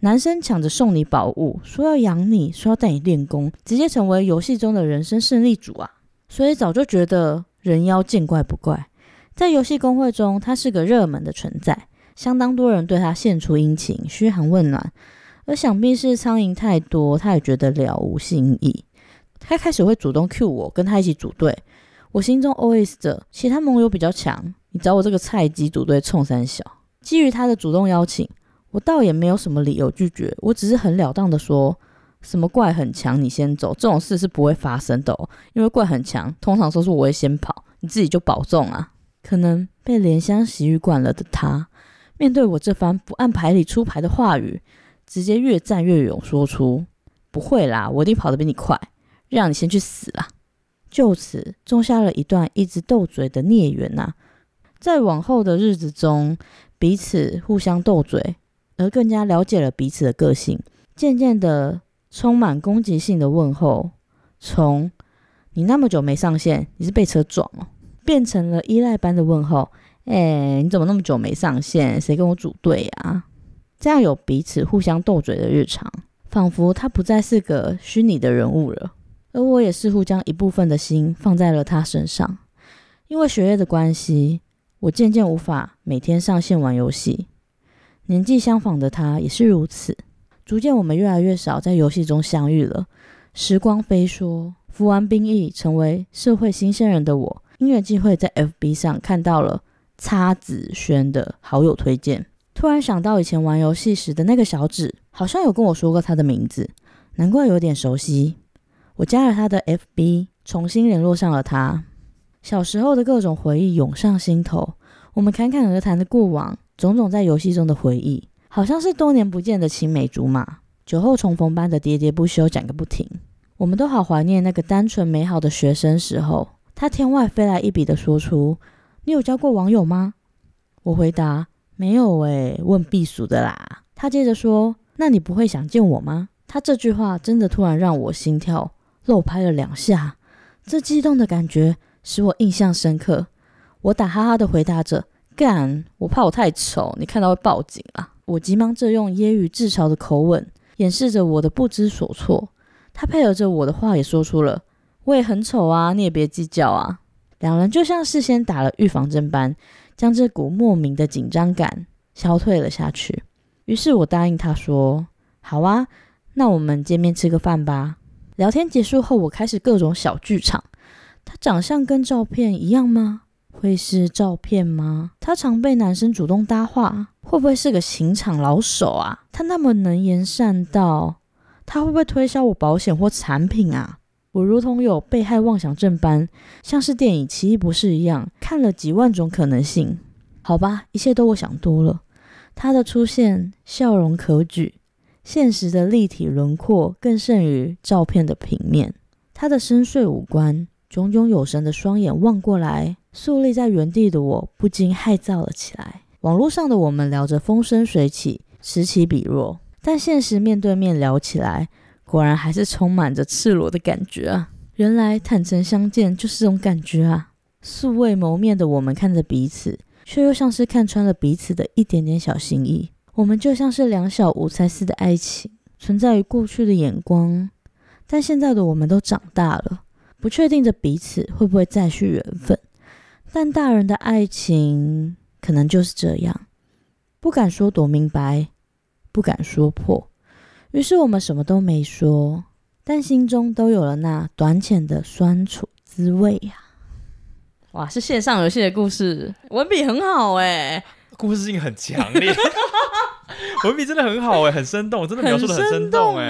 男生抢着送你宝物，说要养你，说要带你练功，直接成为游戏中的人生胜利组啊！所以早就觉得人妖见怪不怪，在游戏公会中，他是个热门的存在，相当多人对他献出殷勤、嘘寒问暖。而想必是苍蝇太多，他也觉得了无新意。他开始会主动 cue 我，跟他一起组队。我心中 OS 着，其他盟友比较强，你找我这个菜鸡组队冲三小。基于他的主动邀请，我倒也没有什么理由拒绝，我只是很了当的说。什么怪很强，你先走，这种事是不会发生的哦。因为怪很强，通常都是我会先跑，你自己就保重啊。可能被怜香惜玉惯了的他，面对我这番不按牌理出牌的话语，直接越战越勇，说出：“不会啦，我一定跑得比你快，让你先去死啦。”就此种下了一段一直斗嘴的孽缘呐。在往后的日子中，彼此互相斗嘴，而更加了解了彼此的个性，渐渐的。充满攻击性的问候，从“你那么久没上线，你是被车撞了”，变成了依赖般的问候。哎，你怎么那么久没上线？谁跟我组队啊？这样有彼此互相斗嘴的日常，仿佛他不再是个虚拟的人物了，而我也似乎将一部分的心放在了他身上。因为学业的关系，我渐渐无法每天上线玩游戏。年纪相仿的他也是如此。逐渐，我们越来越少在游戏中相遇了。时光飞梭，服完兵役，成为社会新鲜人的我，因缘际会在 FB 上看到了擦子轩的好友推荐，突然想到以前玩游戏时的那个小指，好像有跟我说过他的名字，难怪有点熟悉。我加了他的 FB，重新联络上了他。小时候的各种回忆涌上心头，我们侃侃而谈的过往，种种在游戏中的回忆。好像是多年不见的青梅竹马，酒后重逢般的喋喋不休，讲个不停。我们都好怀念那个单纯美好的学生时候。他天外飞来一笔的说出：“你有交过网友吗？”我回答：“没有诶，问避暑的啦。”他接着说：“那你不会想见我吗？”他这句话真的突然让我心跳漏拍了两下，这激动的感觉使我印象深刻。我打哈哈的回答着：“干，我怕我太丑，你看到会报警啊。”我急忙着用揶揄自嘲的口吻掩饰着我的不知所措，他配合着我的话也说出了：“我也很丑啊，你也别计较啊。”两人就像事先打了预防针般，将这股莫名的紧张感消退了下去。于是我答应他说：“好啊，那我们见面吃个饭吧。”聊天结束后，我开始各种小剧场。他长相跟照片一样吗？会是照片吗？他常被男生主动搭话，会不会是个情场老手啊？他那么能言善道，他会不会推销我保险或产品啊？我如同有被害妄想症般，像是电影《奇异博士》一样，看了几万种可能性。好吧，一切都我想多了。他的出现，笑容可掬，现实的立体轮廓更胜于照片的平面。他的深邃五官，炯炯有神的双眼望过来。肃立在原地的我不禁害臊了起来。网络上的我们聊着风生水起，此起彼落，但现实面对面聊起来，果然还是充满着赤裸的感觉啊！原来坦诚相见就是这种感觉啊！素未谋面的我们看着彼此，却又像是看穿了彼此的一点点小心意。我们就像是两小无猜似的爱情，存在于过去的眼光，但现在的我们都长大了，不确定着彼此会不会再续缘分。但大人的爱情可能就是这样，不敢说多明白，不敢说破，于是我们什么都没说，但心中都有了那短浅的酸楚滋味呀、啊。哇，是线上游戏的故事，文笔很好哎、欸，故事性很强烈。文笔真的很好哎、欸，很生动，真的描述的很生动哎、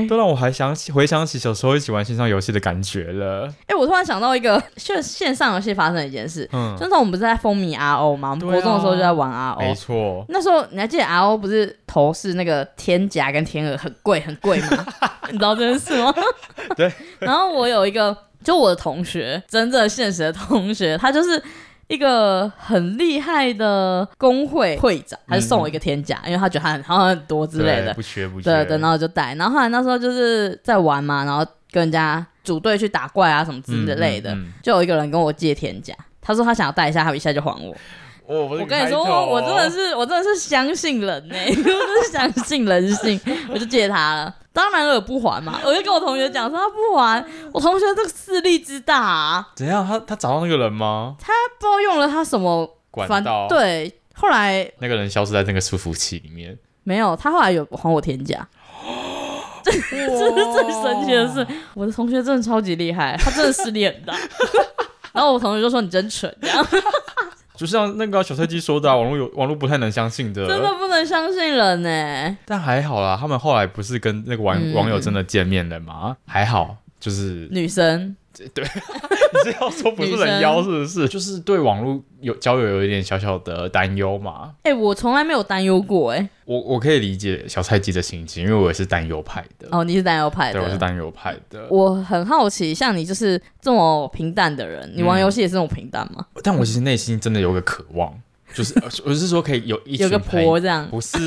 欸，都让我还想起回想起小时候一起玩线上游戏的感觉了。哎、欸，我突然想到一个，就线上游戏发生的一件事，嗯，就是我们不是在风靡 RO 吗？我们国中的时候就在玩 RO，没错。那时候你还记得 RO 不是头饰那个天甲跟天鹅很贵很贵吗？你知道这件事吗？对。然后我有一个，就我的同学，真正现实的同学，他就是。一个很厉害的工会会长，他就送我一个天甲，嗯、因为他觉得他很好像很多之类的，不缺不缺。对对，然后就带。然后后来那时候就是在玩嘛，然后跟人家组队去打怪啊什么之类的，嗯嗯嗯、就有一个人跟我借天甲，他说他想要带一下，他一下就还我。哦、我，我跟你说，我真的是我真的是相信人呢、欸，我真的是相信人性，我就借他了。当然了，不还嘛，我就跟我同学讲说他不还。我同学这个势力之大啊，怎样？他他找到那个人吗？他不知道用了他什么管道？对，后来那个人消失在那个伺服器里面。没有，他后来有还我天价。这这是最神奇的是，我的同学真的超级厉害，他真的势力很大。然后我同学就说你真蠢，这样。就像那个小菜鸡说的、啊，网络有网络不太能相信的，真的不能相信人呢。但还好啦，他们后来不是跟那个网、嗯、网友真的见面了吗？还好，就是女生。对，你是要说不是人妖是不是？就是对网络有交友有一点小小的担忧嘛？哎、欸，我从来没有担忧过哎、欸。我我可以理解小菜鸡的心情，因为我也是担忧派的。哦，你是担忧派的，对，我是担忧派的。我很好奇，像你就是这么平淡的人，你玩游戏也是这么平淡吗？嗯、但我其实内心真的有个渴望，就是 我是说可以有一群有个婆这样，不是。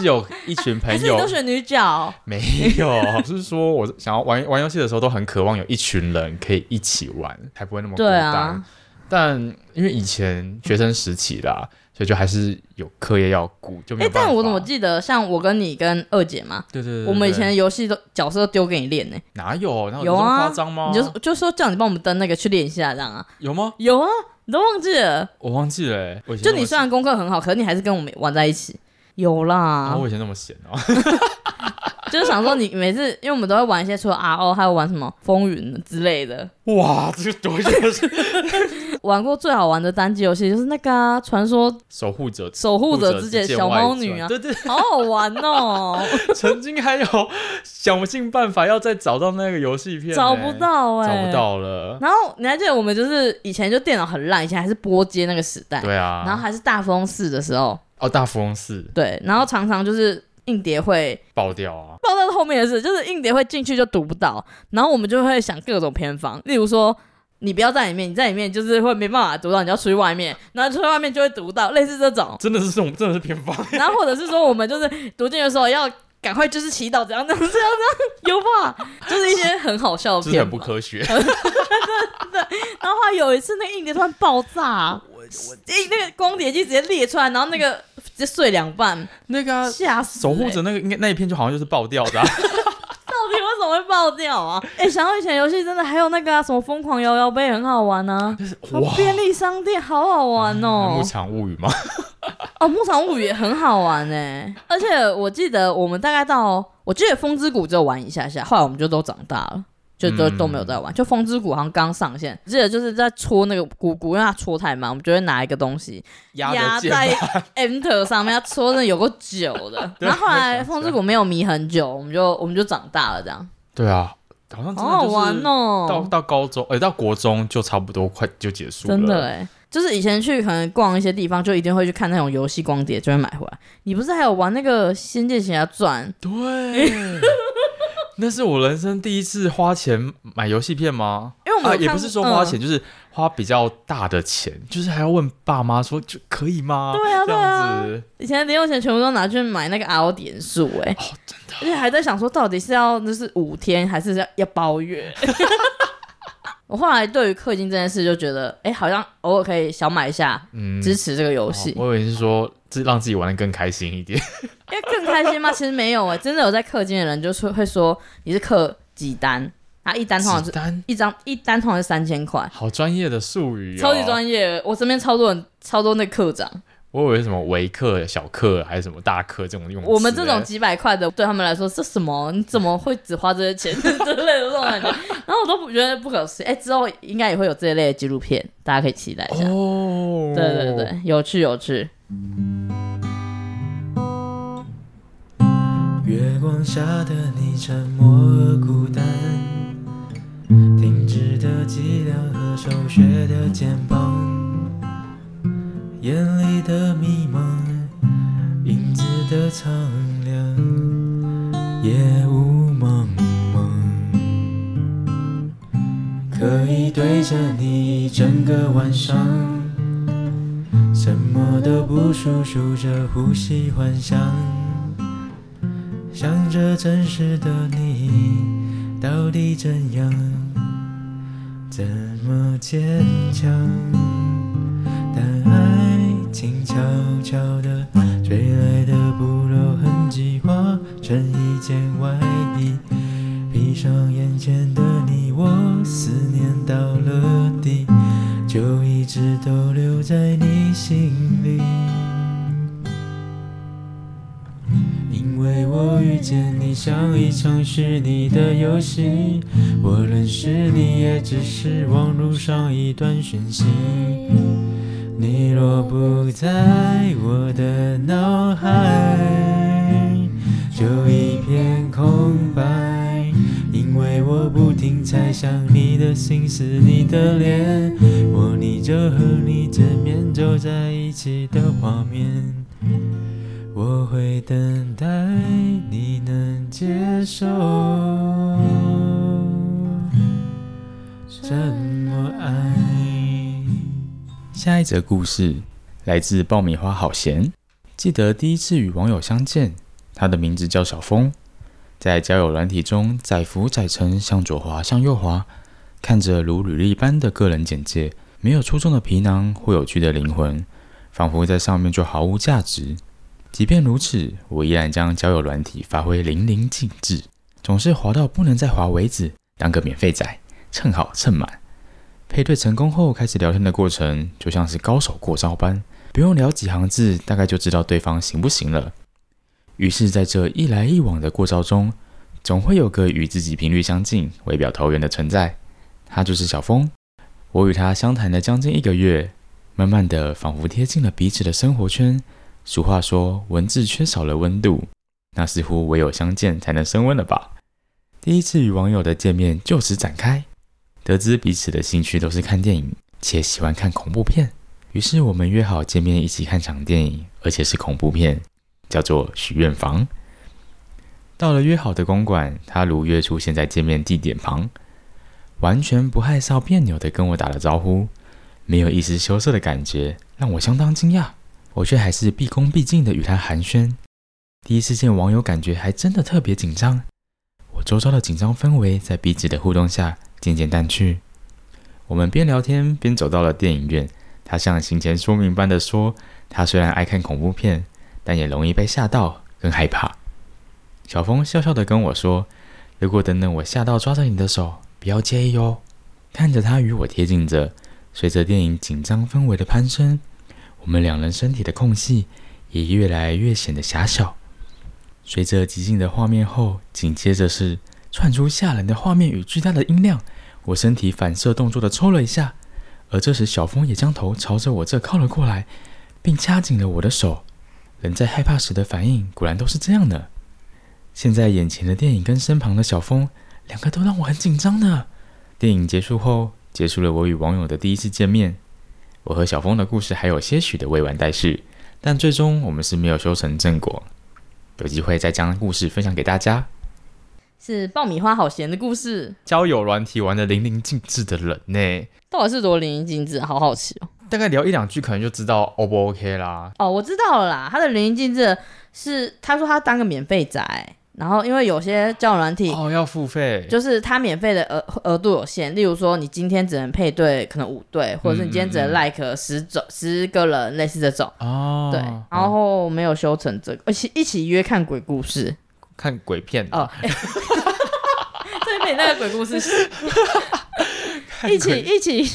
是有一群朋友，都选女角，没有，就是说我想要玩玩游戏的时候，都很渴望有一群人可以一起玩，才不会那么孤单。对啊，但因为以前学生时期啦，所以就还是有课业要顾，就没有。哎、欸，但我怎么记得，像我跟你跟二姐嘛，对对对，对，我们以前的游戏都角色都丢给你练呢、欸，哪有？有，有啊，夸张吗？你就就说叫你帮我们登那个去练一下，这样啊？有吗？有啊，你都忘记了？我忘记了、欸，就你虽然功课很好，可是你还是跟我们玩在一起。有啦，啊、我以前那么闲哦，就是想说你每次，因为我们都会玩一些除了 RO，还有玩什么风云之类的。哇，这个多就是 玩过最好玩的单机游戏，就是那个传、啊、说守护者守护者之剑小猫女啊，对对，好好玩哦。曾经还有想尽办法要再找到那个游戏片、欸，找不到哎、欸，找不到了。然后你还记得我们就是以前就电脑很烂，以前还是拨接那个时代，对啊，然后还是大富翁四的时候。哦，大富翁四。对，然后常常就是硬碟会爆掉啊，爆掉后面的事就是硬碟会进去就读不到，然后我们就会想各种偏方，例如说你不要在里面，你在里面就是会没办法读到，你要出去外面，然后出去外面就会读到，类似这种，真的是这种，真的是偏方。然后或者是说我们就是读进的时候要赶快就是祈祷，怎样怎样怎样怎样，有吧？就是一些很好笑的片，就是很不科学。对，然后后来有一次那个硬碟突然爆炸。我诶，那个光碟机直接裂出来，然后那个直接碎两半，那个吓死！守护者那个应该那一片就好像就是爆掉的，底为什么会爆掉啊？哎，想到以前游戏真的还有那个啊，什么疯狂摇摇杯很好玩呢，啊，便利商店好好玩哦，牧场物语吗？哦，牧场物语也很好玩哎，而且我记得我们大概到，我记得风之谷只有玩一下下，后来我们就都长大了。就都都没有在玩，嗯、就风之谷好像刚上线，记得就是在戳那个鼓鼓，因为它戳太慢，我们就会拿一个东西压在 Enter 上面，它戳的有个久的。然后后来风之谷没有迷很久，我们就我们就长大了这样。对啊，好像真的好好玩哦。到到高中，哎、欸，到国中就差不多快就结束了。真的哎、欸，就是以前去可能逛一些地方，就一定会去看那种游戏光碟，就会买回来。你不是还有玩那个《仙剑奇侠传》？对。那是我人生第一次花钱买游戏片吗？因为我们、啊、也不是说花钱，嗯、就是花比较大的钱，就是还要问爸妈说就可以吗？对啊，这样子。啊、以前零用钱全部都拿去买那个 RO 点数，哎，哦，真的，而且还在想说到底是要就是五天还是要要包月。我后来对于氪金这件事就觉得，哎、欸，好像偶尔可以小买一下，嗯，支持这个游戏。我以为是说，自让自己玩的更开心一点。因为更开心吗？其实没有哎、欸，真的有在氪金的人就是会说你是氪几单，啊一单通常是单一张一单通常是三千块，好专业的术语、哦，超级专业。我身边超多人，超多那课长，我以为什么微课、小课还是什么大课这种用。我们这种几百块的，对他们来说是什么？你怎么会只花这些钱 之类的这种感觉？然后我都不觉得不可思议。哎，之后应该也会有这一类的纪录片，大家可以期待一下。哦，对对对，有趣有趣。月光下的你沉默而孤单，停止的脊梁和瘦削的肩膀。眼里的迷茫，影子的苍凉，夜雾茫茫。可以对着你整个晚上，什么都不说，数着呼吸幻想，想着真实的你到底怎样，怎么坚强。但爱情悄悄地吹来的不露痕迹，化成一件外衣，披上眼前的你，我思念到了底，就一直都像一场虚拟的游戏，我认识你也只是网路上一段讯息。你若不在我的脑海，就一片空白。因为我不停猜想你的心思，你的脸，模拟着和你见面走在一起的画面。我会等待你能接受，怎么爱？下一则故事来自爆米花好咸。记得第一次与网友相见，他的名字叫小峰，在交友软体中载浮载沉，向左滑向右滑，看着如履历般的个人简介，没有出众的皮囊或有趣的灵魂，仿佛在上面就毫无价值。即便如此，我依然将交友软体发挥淋漓尽致，总是滑到不能再滑为止，当个免费仔，蹭好蹭满。配对成功后，开始聊天的过程就像是高手过招般，不用聊几行字，大概就知道对方行不行了。于是，在这一来一往的过招中，总会有个与自己频率相近、外表投缘的存在，他就是小峰。我与他相谈了将近一个月，慢慢的仿佛贴近了彼此的生活圈。俗话说，文字缺少了温度，那似乎唯有相见才能升温了吧？第一次与网友的见面就此展开。得知彼此的兴趣都是看电影，且喜欢看恐怖片，于是我们约好见面一起看场电影，而且是恐怖片，叫做《许愿房》。到了约好的公馆，他如约出现在见面地点旁，完全不害臊别扭地跟我打了招呼，没有一丝羞涩的感觉，让我相当惊讶。我却还是毕恭毕敬地与他寒暄。第一次见网友，感觉还真的特别紧张。我周遭的紧张氛围在彼此的互动下，渐渐淡去，我们边聊天边走到了电影院。他像行前说明般的说：“他虽然爱看恐怖片，但也容易被吓到，更害怕。”小峰笑笑的跟我说：“如果等等我吓到抓着你的手，不要介意哦。”看着他与我贴近着，随着电影紧张氛围的攀升，我们两人身体的空隙也越来越显得狭小。随着寂静的画面后，紧接着是。窜出吓人的画面与巨大的音量，我身体反射动作的抽了一下，而这时小峰也将头朝着我这靠了过来，并掐紧了我的手。人在害怕时的反应果然都是这样的。现在眼前的电影跟身旁的小峰，两个都让我很紧张呢。电影结束后，结束了我与网友的第一次见面。我和小峰的故事还有些许的未完待续，但最终我们是没有修成正果。有机会再将故事分享给大家。是爆米花好咸的故事，交友软体玩的淋漓尽致的人呢，到底是多淋漓尽致？好好奇哦。大概聊一两句，可能就知道 O 不 OK 啦。哦，我知道了啦，他的淋漓尽致是他说他当个免费仔，然后因为有些交友软体哦要付费，就是它免费的额额度有限，例如说你今天只能配对可能五对，或者是你今天只能 like 十种、嗯、十个人，类似这种哦。对，然后没有修成这个，而且一起约看鬼故事。看鬼片哦，这边那个鬼故事，一起一起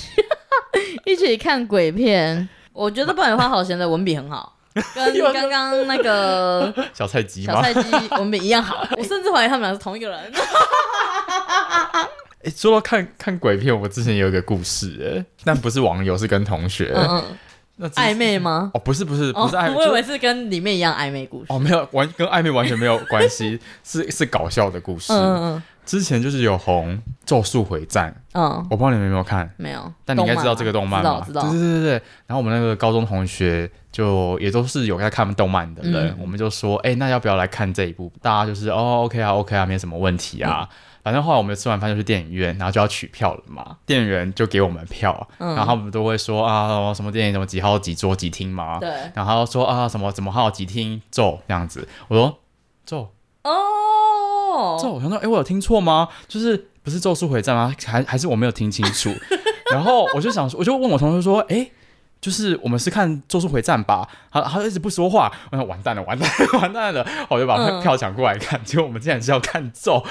一起看鬼片，我觉得爆米花好咸的文笔很好，跟 刚刚那个 小菜鸡小菜鸡文笔一样好。我甚至怀疑他们俩是同一个人。哎，说到看看鬼片，我之前有一个故事，哎，但不是网友，是跟同学。嗯那暧昧吗？哦，不是，不是，不是暧昧。我以为是跟里面一样暧昧故事。哦，没有，完跟暧昧完全没有关系，是是搞笑的故事。嗯嗯。之前就是有红《咒术回战》，嗯，我不知道你们有没有看，没有。但你应该知道这个动漫吧？知道，知道。对对对对。然后我们那个高中同学就也都是有在看动漫的人，我们就说，哎，那要不要来看这一部？大家就是哦，OK 啊，OK 啊，没什么问题啊。反正后来我们吃完饭就去电影院，然后就要取票了嘛。店员就给我们票，嗯、然后他们都会说啊，什么电影什么几号几桌几厅嘛。对。然后说啊，什么怎么号几厅咒这样子。我说咒哦咒，我想说，哎，我有听错吗？就是不是咒术回战吗？还还是我没有听清楚？然后我就想说，我就问我同学说，哎。就是我们是看《咒术回战》吧，他他一直不说话，我想完蛋了，完蛋了，完蛋 了，我就把票抢过来看，嗯、结果我们竟然是要看咒，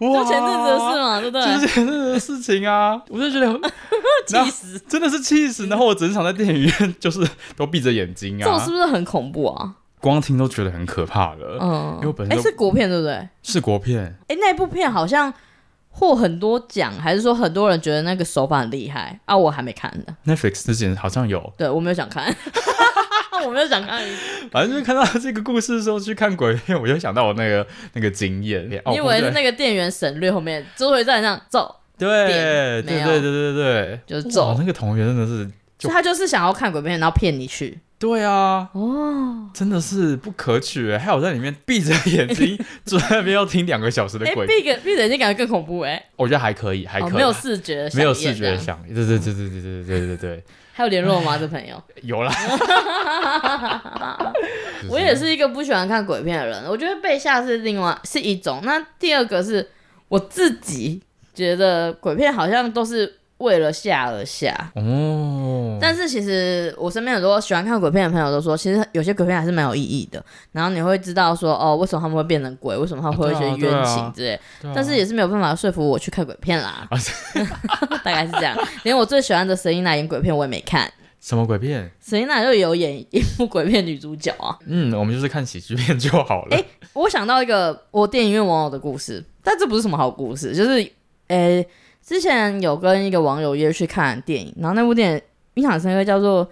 哇，就前阵子的事嘛，对不对？就是前阵子的事情啊，我就觉得 气死，真的是气死。然后我整场在电影院就是都闭着眼睛啊，咒是不是很恐怖啊？光听都觉得很可怕了，嗯，因为我本身哎、欸、是国片对不对？是国片，哎、欸、那部片好像。获很多奖，还是说很多人觉得那个手法很厉害啊？我还没看呢。Netflix 之前好像有，对我没有想看，我没有想看。反正就是看到这个故事的时候去看鬼片，我就想到我那个那个经验。因为是那个店员省略后面，周围在那咒，对对对对对对，就是走。那个同学真的是，就他就是想要看鬼片，然后骗你去。对啊，哦，真的是不可取哎！还有在里面闭着眼睛 坐在那边要听两个小时的鬼，闭个闭着眼睛感觉更恐怖哎！我觉得还可以，还可以，没有视觉，没有视觉想，对对对对对对对对对。还有联络吗？这朋友 有啦。我也是一个不喜欢看鬼片的人，我觉得被吓是另外是一种。那第二个是我自己觉得鬼片好像都是。为了吓而吓哦，但是其实我身边很多喜欢看鬼片的朋友都说，其实有些鬼片还是蛮有意义的。然后你会知道说，哦，为什么他们会变成鬼？为什么他们会有一些冤情之类？但是也是没有办法说服我去看鬼片啦。大概是这样。连我最喜欢的瑟琳娜演鬼片我也没看。什么鬼片？瑟琳娜就有演一部鬼片女主角啊。嗯，我们就是看喜剧片就好了。哎，我想到一个我电影院网友的故事，但这不是什么好故事，就是诶。之前有跟一个网友约去看电影，然后那部电影印象深刻，叫做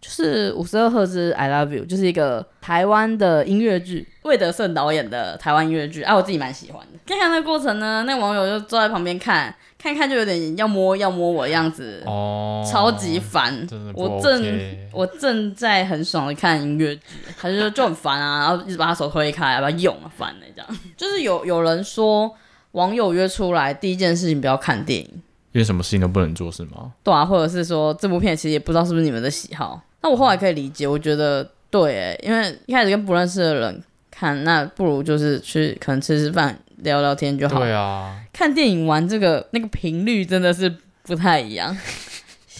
就是五十二赫兹 I Love You，就是一个台湾的音乐剧，魏德胜导演的台湾音乐剧，啊，我自己蛮喜欢的。看看那个过程呢，那个网友就坐在旁边看，看看就有点要摸要摸我的样子，哦，超级烦。OK、我正我正在很爽的看音乐剧，他就就很烦啊，然后一直把他手推开，把他用啊，烦的这样。就是有有人说。网友约出来，第一件事情不要看电影，因为什么事情都不能做，是吗？对啊，或者是说这部片其实也不知道是不是你们的喜好。那我后来可以理解，我觉得对，因为一开始跟不认识的人看，那不如就是去可能吃吃饭、聊聊天就好。对啊，看电影玩这个那个频率真的是不太一样。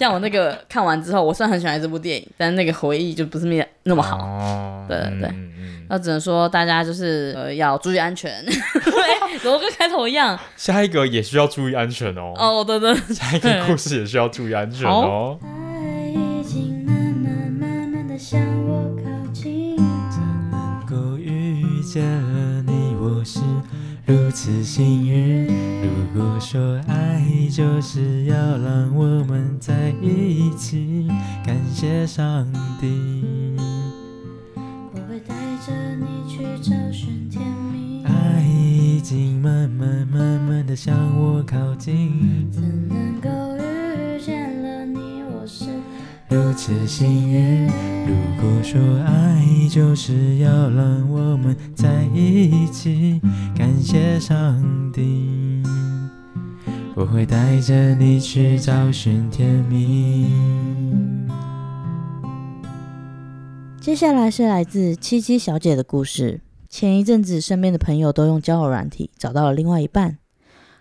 像我那个看完之后，我虽然很喜欢这部电影，但那个回忆就不是那那么好。哦，对对对。嗯那只能说大家就是呃要注意安全，对，怎么跟开头一样？下一个也需要注意安全哦。哦，对对，下一个故事也需要注意安全哦。爱已经慢慢慢慢的向我靠近，怎能够遇见你，我是如此幸运。如果说爱就是要让我们在一起，感谢上帝。我会带着你去找寻甜蜜爱已经慢慢慢慢的向我靠近，怎能够遇见了你，我是如此幸运。如果说爱就是要让我们在一起，感谢上帝，我会带着你去找寻甜蜜。接下来是来自七七小姐的故事。前一阵子，身边的朋友都用交友软体找到了另外一半，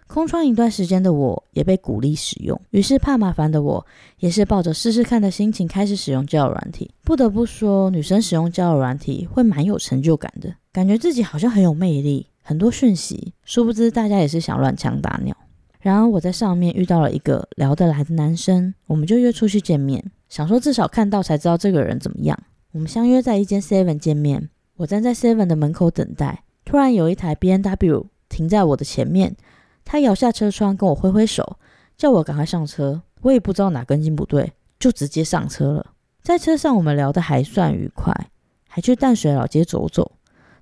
空窗一段时间的我也被鼓励使用，于是怕麻烦的我也是抱着试试看的心情开始使用交友软体。不得不说，女生使用交友软体会蛮有成就感的，感觉自己好像很有魅力，很多讯息，殊不知大家也是想乱枪打鸟。然而我在上面遇到了一个聊得来的男生，我们就约出去见面。想说至少看到才知道这个人怎么样。我们相约在一间 Seven 见面，我站在 Seven 的门口等待，突然有一台 B N W 停在我的前面，他摇下车窗跟我挥挥手，叫我赶快上车。我也不知道哪根筋不对，就直接上车了。在车上我们聊得还算愉快，还去淡水老街走走。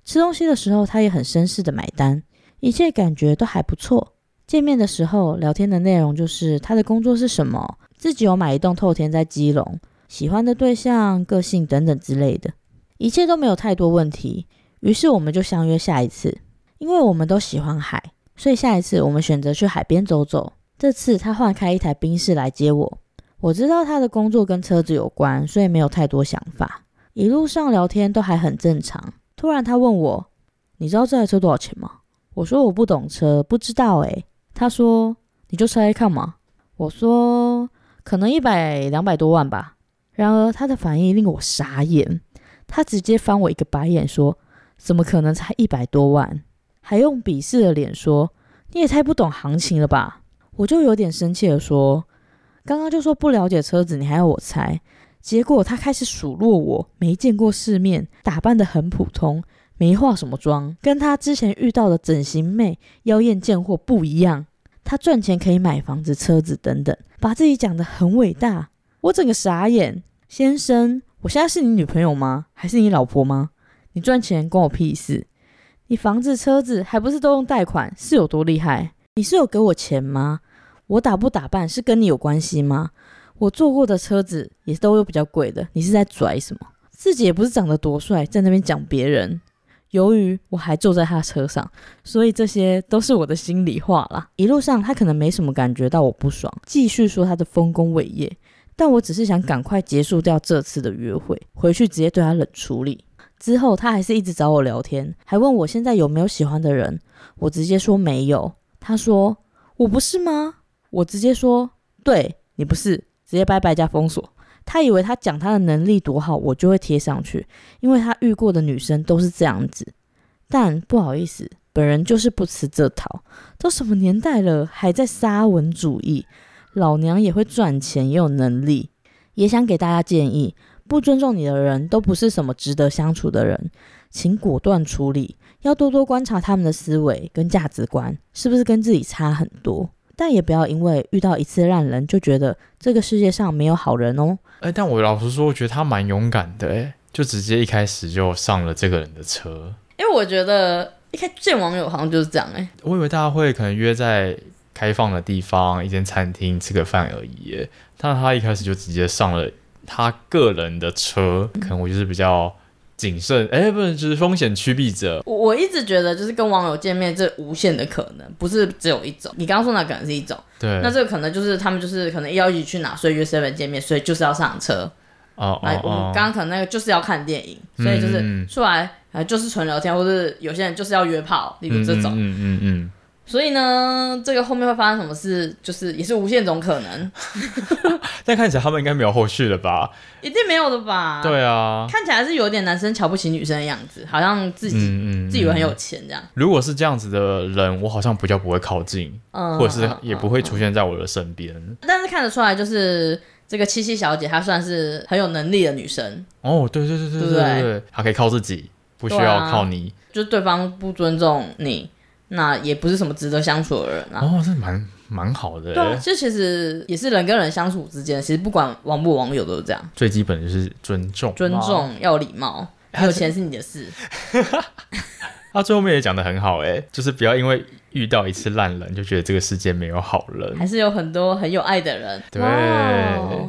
吃东西的时候，他也很绅士的买单，一切感觉都还不错。见面的时候聊天的内容就是他的工作是什么，自己有买一栋透天在基隆，喜欢的对象、个性等等之类的，一切都没有太多问题。于是我们就相约下一次，因为我们都喜欢海，所以下一次我们选择去海边走走。这次他换开一台宾士来接我，我知道他的工作跟车子有关，所以没有太多想法。一路上聊天都还很正常。突然他问我：“你知道这台车多少钱吗？”我说：“我不懂车，不知道。”诶。他说：“你就猜猜看嘛。”我说：“可能一百两百多万吧。”然而他的反应令我傻眼，他直接翻我一个白眼说：“怎么可能才一百多万？”还用鄙视的脸说：“你也太不懂行情了吧？”我就有点生气的说：“刚刚就说不了解车子，你还要我猜？”结果他开始数落我没见过世面，打扮得很普通。没化什么妆，跟他之前遇到的整形妹、妖艳贱货不一样。他赚钱可以买房子、车子等等，把自己讲得很伟大。我整个傻眼。先生，我现在是你女朋友吗？还是你老婆吗？你赚钱关我屁事。你房子、车子还不是都用贷款，是有多厉害？你是有给我钱吗？我打不打扮是跟你有关系吗？我坐过的车子也都有比较贵的，你是在拽什么？自己也不是长得多帅，在那边讲别人。由于我还坐在他车上，所以这些都是我的心里话啦。一路上他可能没什么感觉到我不爽，继续说他的丰功伟业，但我只是想赶快结束掉这次的约会，回去直接对他冷处理。之后他还是一直找我聊天，还问我现在有没有喜欢的人，我直接说没有。他说我不是吗？我直接说对，你不是，直接拜拜加封锁。他以为他讲他的能力多好，我就会贴上去，因为他遇过的女生都是这样子。但不好意思，本人就是不吃这套。都什么年代了，还在沙文主义？老娘也会赚钱，也有能力。也想给大家建议：不尊重你的人都不是什么值得相处的人，请果断处理。要多多观察他们的思维跟价值观，是不是跟自己差很多？但也不要因为遇到一次烂人就觉得这个世界上没有好人哦。哎、欸，但我老实说，我觉得他蛮勇敢的，哎，就直接一开始就上了这个人的车。因为我觉得一开见网友好像就是这样，哎，我以为大家会可能约在开放的地方，一间餐厅吃个饭而已，但他一开始就直接上了他个人的车，可能我就是比较。谨慎，哎、欸，不能就是风险趋避者。我我一直觉得，就是跟网友见面，这无限的可能，不是只有一种。你刚刚说那可能是一种，对。那这个可能就是他们就是可能要一起去哪，所以约 seven 见面，所以就是要上车。哦，来，我们刚刚可能那个就是要看电影，哦、所以就是出来，呃，就是纯聊天，或者有些人就是要约炮，例如这种，嗯嗯嗯。嗯嗯所以呢，这个后面会发生什么事，就是也是无限种可能。但看起来他们应该没有后续了吧？一定没有的吧？对啊，看起来是有点男生瞧不起女生的样子，好像自己、嗯嗯、自己以为很有钱这样。如果是这样子的人，我好像比较不会靠近，嗯、或者是也不会出现在我的身边。但是看得出来，就是这个七七小姐，她算是很有能力的女生。哦，对对对对对对对，她可以靠自己，不需要靠你。啊、就是对方不尊重你。那也不是什么值得相处的人啊。哦，这蛮蛮好的。对啊，这其实也是人跟人相处之间，其实不管网不网友都是这样。最基本就是尊重，尊重要礼貌，还有钱是你的事。他最后面也讲的很好，哎，就是不要因为遇到一次烂人就觉得这个世界没有好人，还是有很多很有爱的人。对，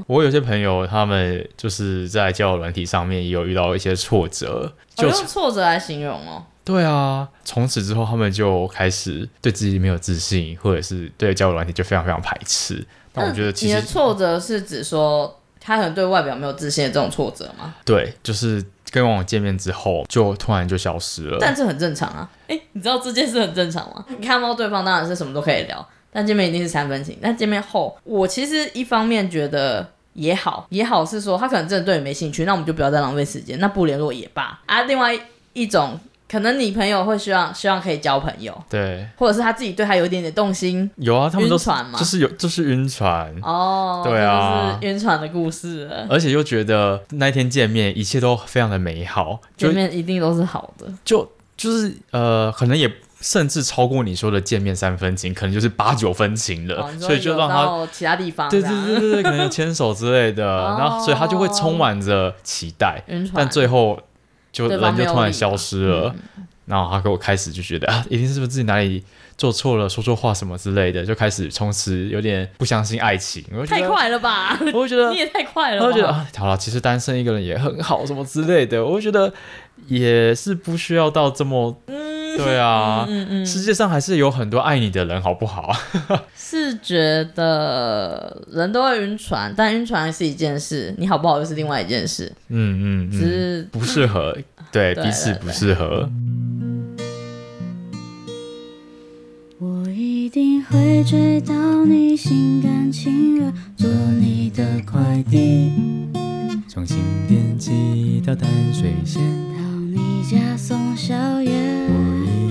我有些朋友他们就是在交友软体上面也有遇到一些挫折，就用挫折来形容哦。对啊，从此之后他们就开始对自己没有自信，或者是对交友软体就非常非常排斥。但我觉得其实，你的挫折是指说他可能对外表没有自信的这种挫折吗？对，就是跟网友见面之后就突然就消失了。但这很正常啊，诶，你知道这件事很正常吗？你看到对方当然是什么都可以聊，但见面一定是三分情。但见面后，我其实一方面觉得也好，也好是说他可能真的对你没兴趣，那我们就不要再浪费时间，那不联络也罢啊。另外一种。可能你朋友会希望希望可以交朋友，对，或者是他自己对他有一点点动心。有啊，他们都晕船嘛，就是有，就是晕船。哦，对啊，就是晕船的故事，而且又觉得那天见面一切都非常的美好，见面一定都是好的，就就是呃，可能也甚至超过你说的见面三分情，可能就是八九分情了，哦、所以就让他其他地方，对对对对对，可能有牵手之类的，哦、然后所以他就会充满着期待，但最后。就人就突然消失了，嗯、然后他给我开始就觉得啊，一定是不是自己哪里做错了，说错话什么之类的，就开始从此有点不相信爱情。我太快了吧！我会觉得 你也太快了。我觉得啊，好了，其实单身一个人也很好，什么之类的。我会觉得也是不需要到这么。嗯对啊，嗯嗯，世界上还是有很多爱你的人，好不好？是觉得人都会晕船，但晕船是一件事，你好不好又是另外一件事。嗯嗯，只是不适合，对，彼此不适合。我一定会追到你，心甘情愿做你的快递，从新店骑到淡水线，到你家送宵夜。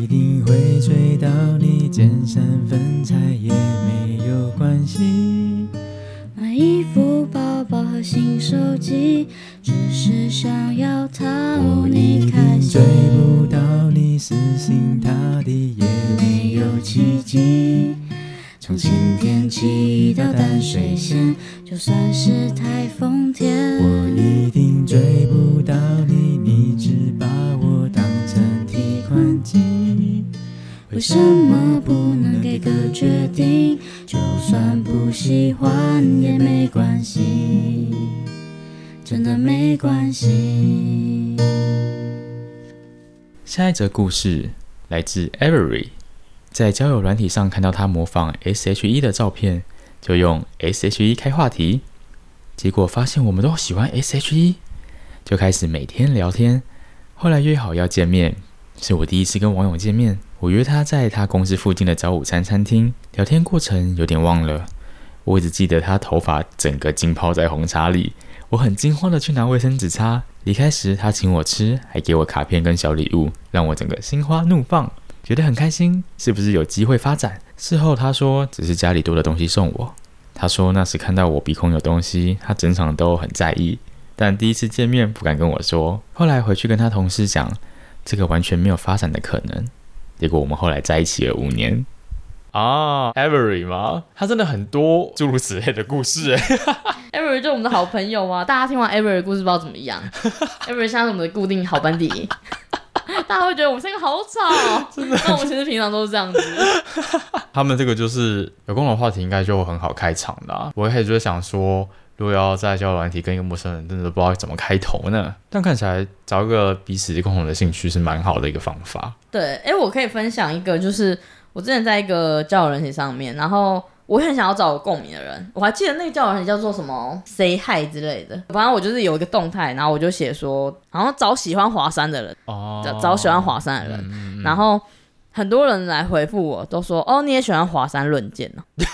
一定会追到你，见三分菜也没有关系。买衣服、包包和新手机，只是想要讨你开心。追不到你，死心塌地也没有奇迹。从晴天起到淡水线，就算是台风天，我一定追不到你，为什么不能给个决定？就算不喜欢也没关系，真的没关系。下一则故事来自 Avery，在交友软体上看到他模仿 SHE 的照片，就用 SHE 开话题，结果发现我们都喜欢 SHE，就开始每天聊天。后来约好要见面，是我第一次跟网友见面。我约他在他公司附近的早午餐餐厅聊天，过程有点忘了，我只记得他头发整个浸泡在红茶里。我很惊慌的去拿卫生纸擦，离开时他请我吃，还给我卡片跟小礼物，让我整个心花怒放，觉得很开心，是不是有机会发展？事后他说只是家里多的东西送我，他说那时看到我鼻孔有东西，他整场都很在意，但第一次见面不敢跟我说，后来回去跟他同事讲，这个完全没有发展的可能。结果我们后来在一起了五年啊，Avery 吗？他真的很多诸如此类的故事哎。Avery 就我们的好朋友啊，大家听完 Avery 的故事不知道怎么样？Avery 现在是我们的固定好班底，大家会觉得我们三个好吵，真的。那我们其实平常都是这样子。他们这个就是有共同话题，应该就很好开场的啊。我一开始就想说。如果要在交友软体跟一个陌生人，真的都不知道怎么开头呢。但看起来找一个彼此共同的兴趣是蛮好的一个方法。对，哎，我可以分享一个，就是我之前在一个交友软体上面，然后我很想要找有共鸣的人。我还记得那个交友软体叫做什么 “say hi” 之类的。反正我就是有一个动态，然后我就写说，好像找喜欢华山的人，哦，找找喜欢华山的人。然后很多人来回复我，都说，哦，你也喜欢华山论剑呢？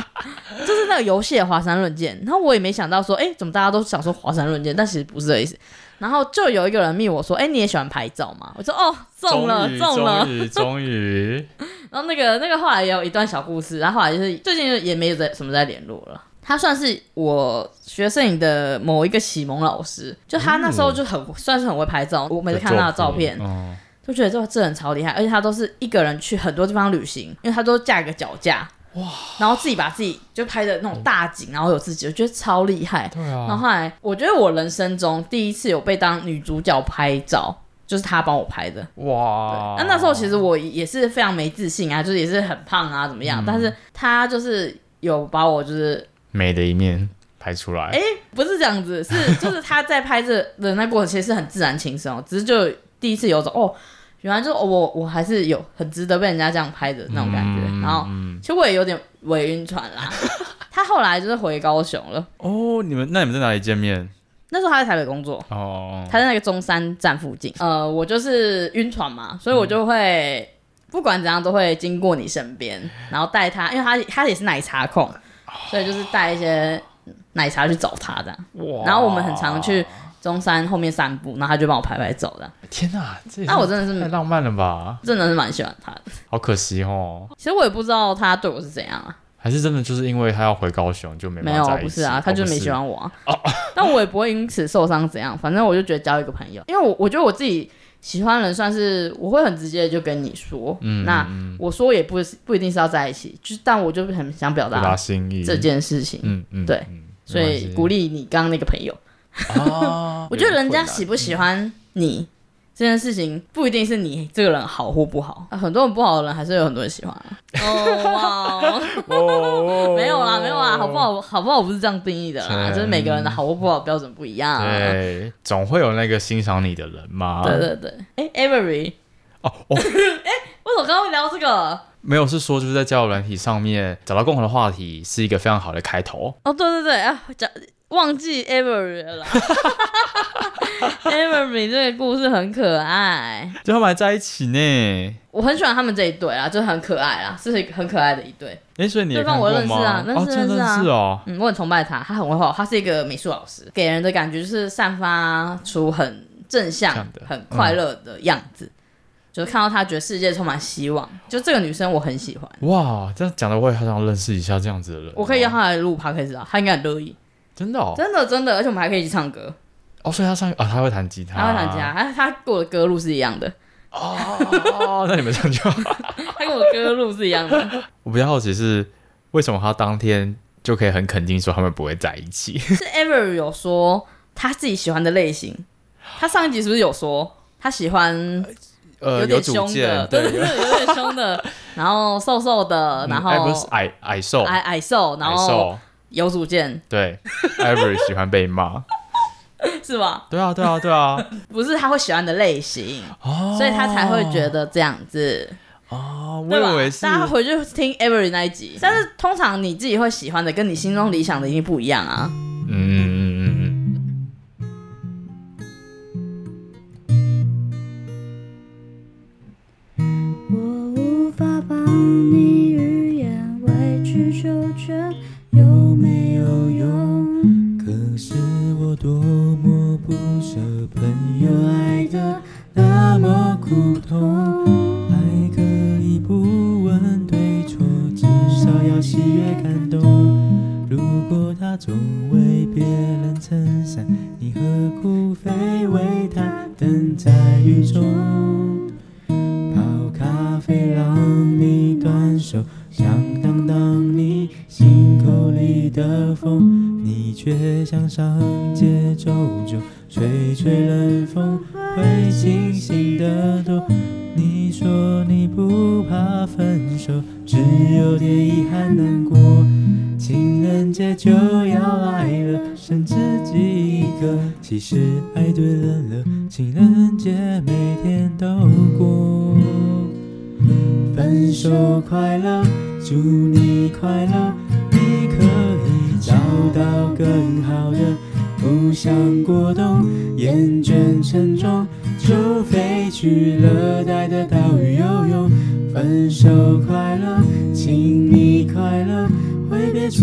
就是那个游戏的华山论剑，然后我也没想到说，哎、欸，怎么大家都想说华山论剑，但其实不是这意思。然后就有一个人密我说，哎、欸，你也喜欢拍照吗？我说，哦，中了，中了，终于，终于。然后那个那个后来也有一段小故事，然后后来就是最近也没有在什么在联络了。他算是我学摄影的某一个启蒙老师，就他那时候就很、嗯、算是很会拍照，我每次看他的照片，嗯、就觉得这这人超厉害，而且他都是一个人去很多地方旅行，因为他都架一个脚架。哇！然后自己把自己就拍的那种大景，然后有自己，我觉得超厉害。对啊。然后后来，我觉得我人生中第一次有被当女主角拍照，就是她帮我拍的。哇！那那时候其实我也是非常没自信啊，就是也是很胖啊，怎么样？嗯、但是她就是有把我就是美的一面拍出来。哎，不是这样子，是就是他在拍这的那过程其实是很自然轻松，只是就第一次有种哦。原来就是我，我还是有很值得被人家这样拍的那种感觉。嗯、然后，其实我也有点伪晕船啦。他后来就是回高雄了。哦，你们那你们在哪里见面？那时候他在台北工作。哦。他在那个中山站附近。呃，我就是晕船嘛，所以我就会、嗯、不管怎样都会经过你身边，然后带他，因为他他也是奶茶控，所以就是带一些奶茶去找他这样。哇。然后我们很常去。中山后面散步，然后他就帮我拍拍照的。天哪，这那我真的是太浪漫了吧？真的是蛮喜欢他的。好可惜哦。其实我也不知道他对我是怎样啊。还是真的就是因为他要回高雄就没没有不是啊，他就没喜欢我啊。哦、但我也不会因此受伤怎样，反正我就觉得交一个朋友，因为我我觉得我自己喜欢的人算是我会很直接的就跟你说，嗯，那我说也不不一定是要在一起，就但我就很想表达心意这件事情，嗯嗯，对，所以鼓励你刚刚那个朋友，哦、我觉得人家喜不喜欢你。这件事情不一定是你这个人好或不好，啊、很多人不好的人还是有很多人喜欢、啊。哦哇，没有啦，没有啦，好不好？好不好？不是这样定义的啦，就是每个人的好或不好标准不一样、啊。对，总会有那个欣赏你的人嘛。对对对，哎，Avery，哦哦，哎，为什么刚刚会聊这个？没有，是说就是在交友软体上面找到共同的话题是一个非常好的开头。哦，对对对，啊，讲忘记 Avery 了。Every 这个故事很可爱，就他们还在一起呢。我很喜欢他们这一对啊，就很可爱啊，是很可爱的一对。哎、欸，所以你？对方我认识啊，认识认识啊。哦，哦嗯，我很崇拜他，他很会画，他是一个美术老师，给人的感觉就是散发出很正向、很快乐的样子。嗯、就是看到他，觉得世界充满希望。就这个女生，我很喜欢。哇，这样讲的我也好想认识一下这样子的人。我可以让他来录 podcast 啊，他应该很乐意。真的哦，真的真的，而且我们还可以一起唱歌。哦，所以他上啊，他会弹吉他，他会弹吉他，他他跟我的歌路是一样的。哦，那你们唱就好。他跟我的歌路是一样的。我比较好奇是为什么他当天就可以很肯定说他们不会在一起？是 Ever 有说他自己喜欢的类型。他上一集是不是有说他喜欢呃有点凶的，对对对，有点凶的，然后瘦瘦的，然后不是矮矮瘦矮矮瘦，然后有主见。对，Every 喜欢被骂。是吧？对啊，对啊，对啊，不是他会喜欢的类型，哦、所以他才会觉得这样子哦。我以为是大家回去听 Every 那一集，但是通常你自己会喜欢的，跟你心中理想的一定不一样啊。嗯。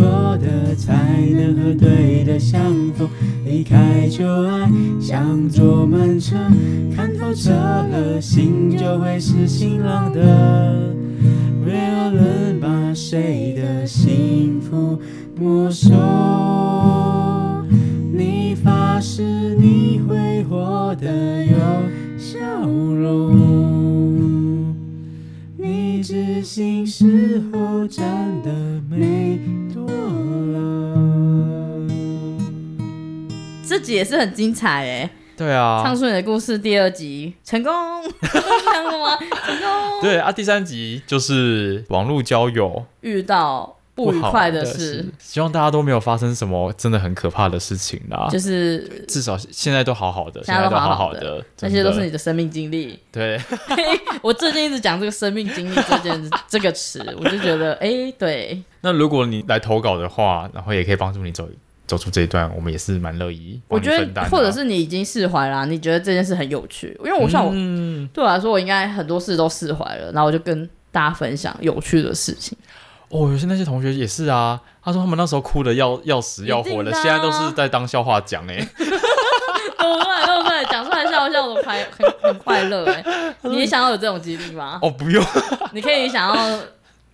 错的才能和对的相逢。离开旧爱，像坐慢车，看透彻了，心就会是晴朗的。没有人把谁的幸福没收。你发誓你会活得有笑容，你知心时候真的美这集也是很精彩哎，对啊，唱出你的故事第二集成功，成功吗？成功。对啊，第三集就是网络交友遇到。不愉快的事，希望大家都没有发生什么真的很可怕的事情啦。就是至少现在都好好的，现在都好好的，那些都是你的生命经历。对，我最近一直讲这个生命经历这件这个词，我就觉得，哎、欸，对。那如果你来投稿的话，然后也可以帮助你走走出这一段，我们也是蛮乐意。我觉得，或者是你已经释怀了，你觉得这件事很有趣，因为我像我，嗯、对我来说，我应该很多事都释怀了，然后我就跟大家分享有趣的事情。哦，有些那些同学也是啊，他说他们那时候哭的要要死要活的，啊、现在都是在当笑话讲哎。么 快，这么快，讲出来笑笑的快，很很快乐哎。你也想要有这种经历吗？哦，不用。你可以想要。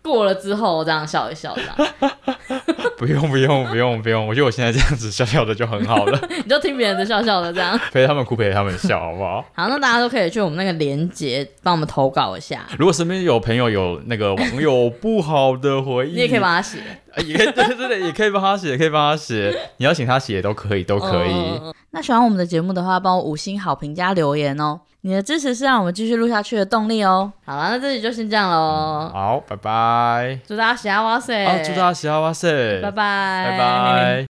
过了之后这样笑一笑，这样 不用不用不用不用，我觉得我现在这样子笑笑的就很好了。你就听别人的笑笑的这样，陪他们哭陪他们笑，好不好？好，那大家都可以去我们那个连接帮我们投稿一下。如果身边有朋友有那个网友不好的回忆，你也可以帮他写，也可以对对对，也可以帮他写，也可以帮他写。你要请他写都可以，都可以。嗯、那喜欢我们的节目的话，帮我五星好评加留言哦。你的支持是让我们继续录下去的动力哦。好了，那这里就先这样喽、嗯。好，拜拜。祝大家喜哈哇塞！啊，祝大家喜哈哇塞！拜拜，拜拜。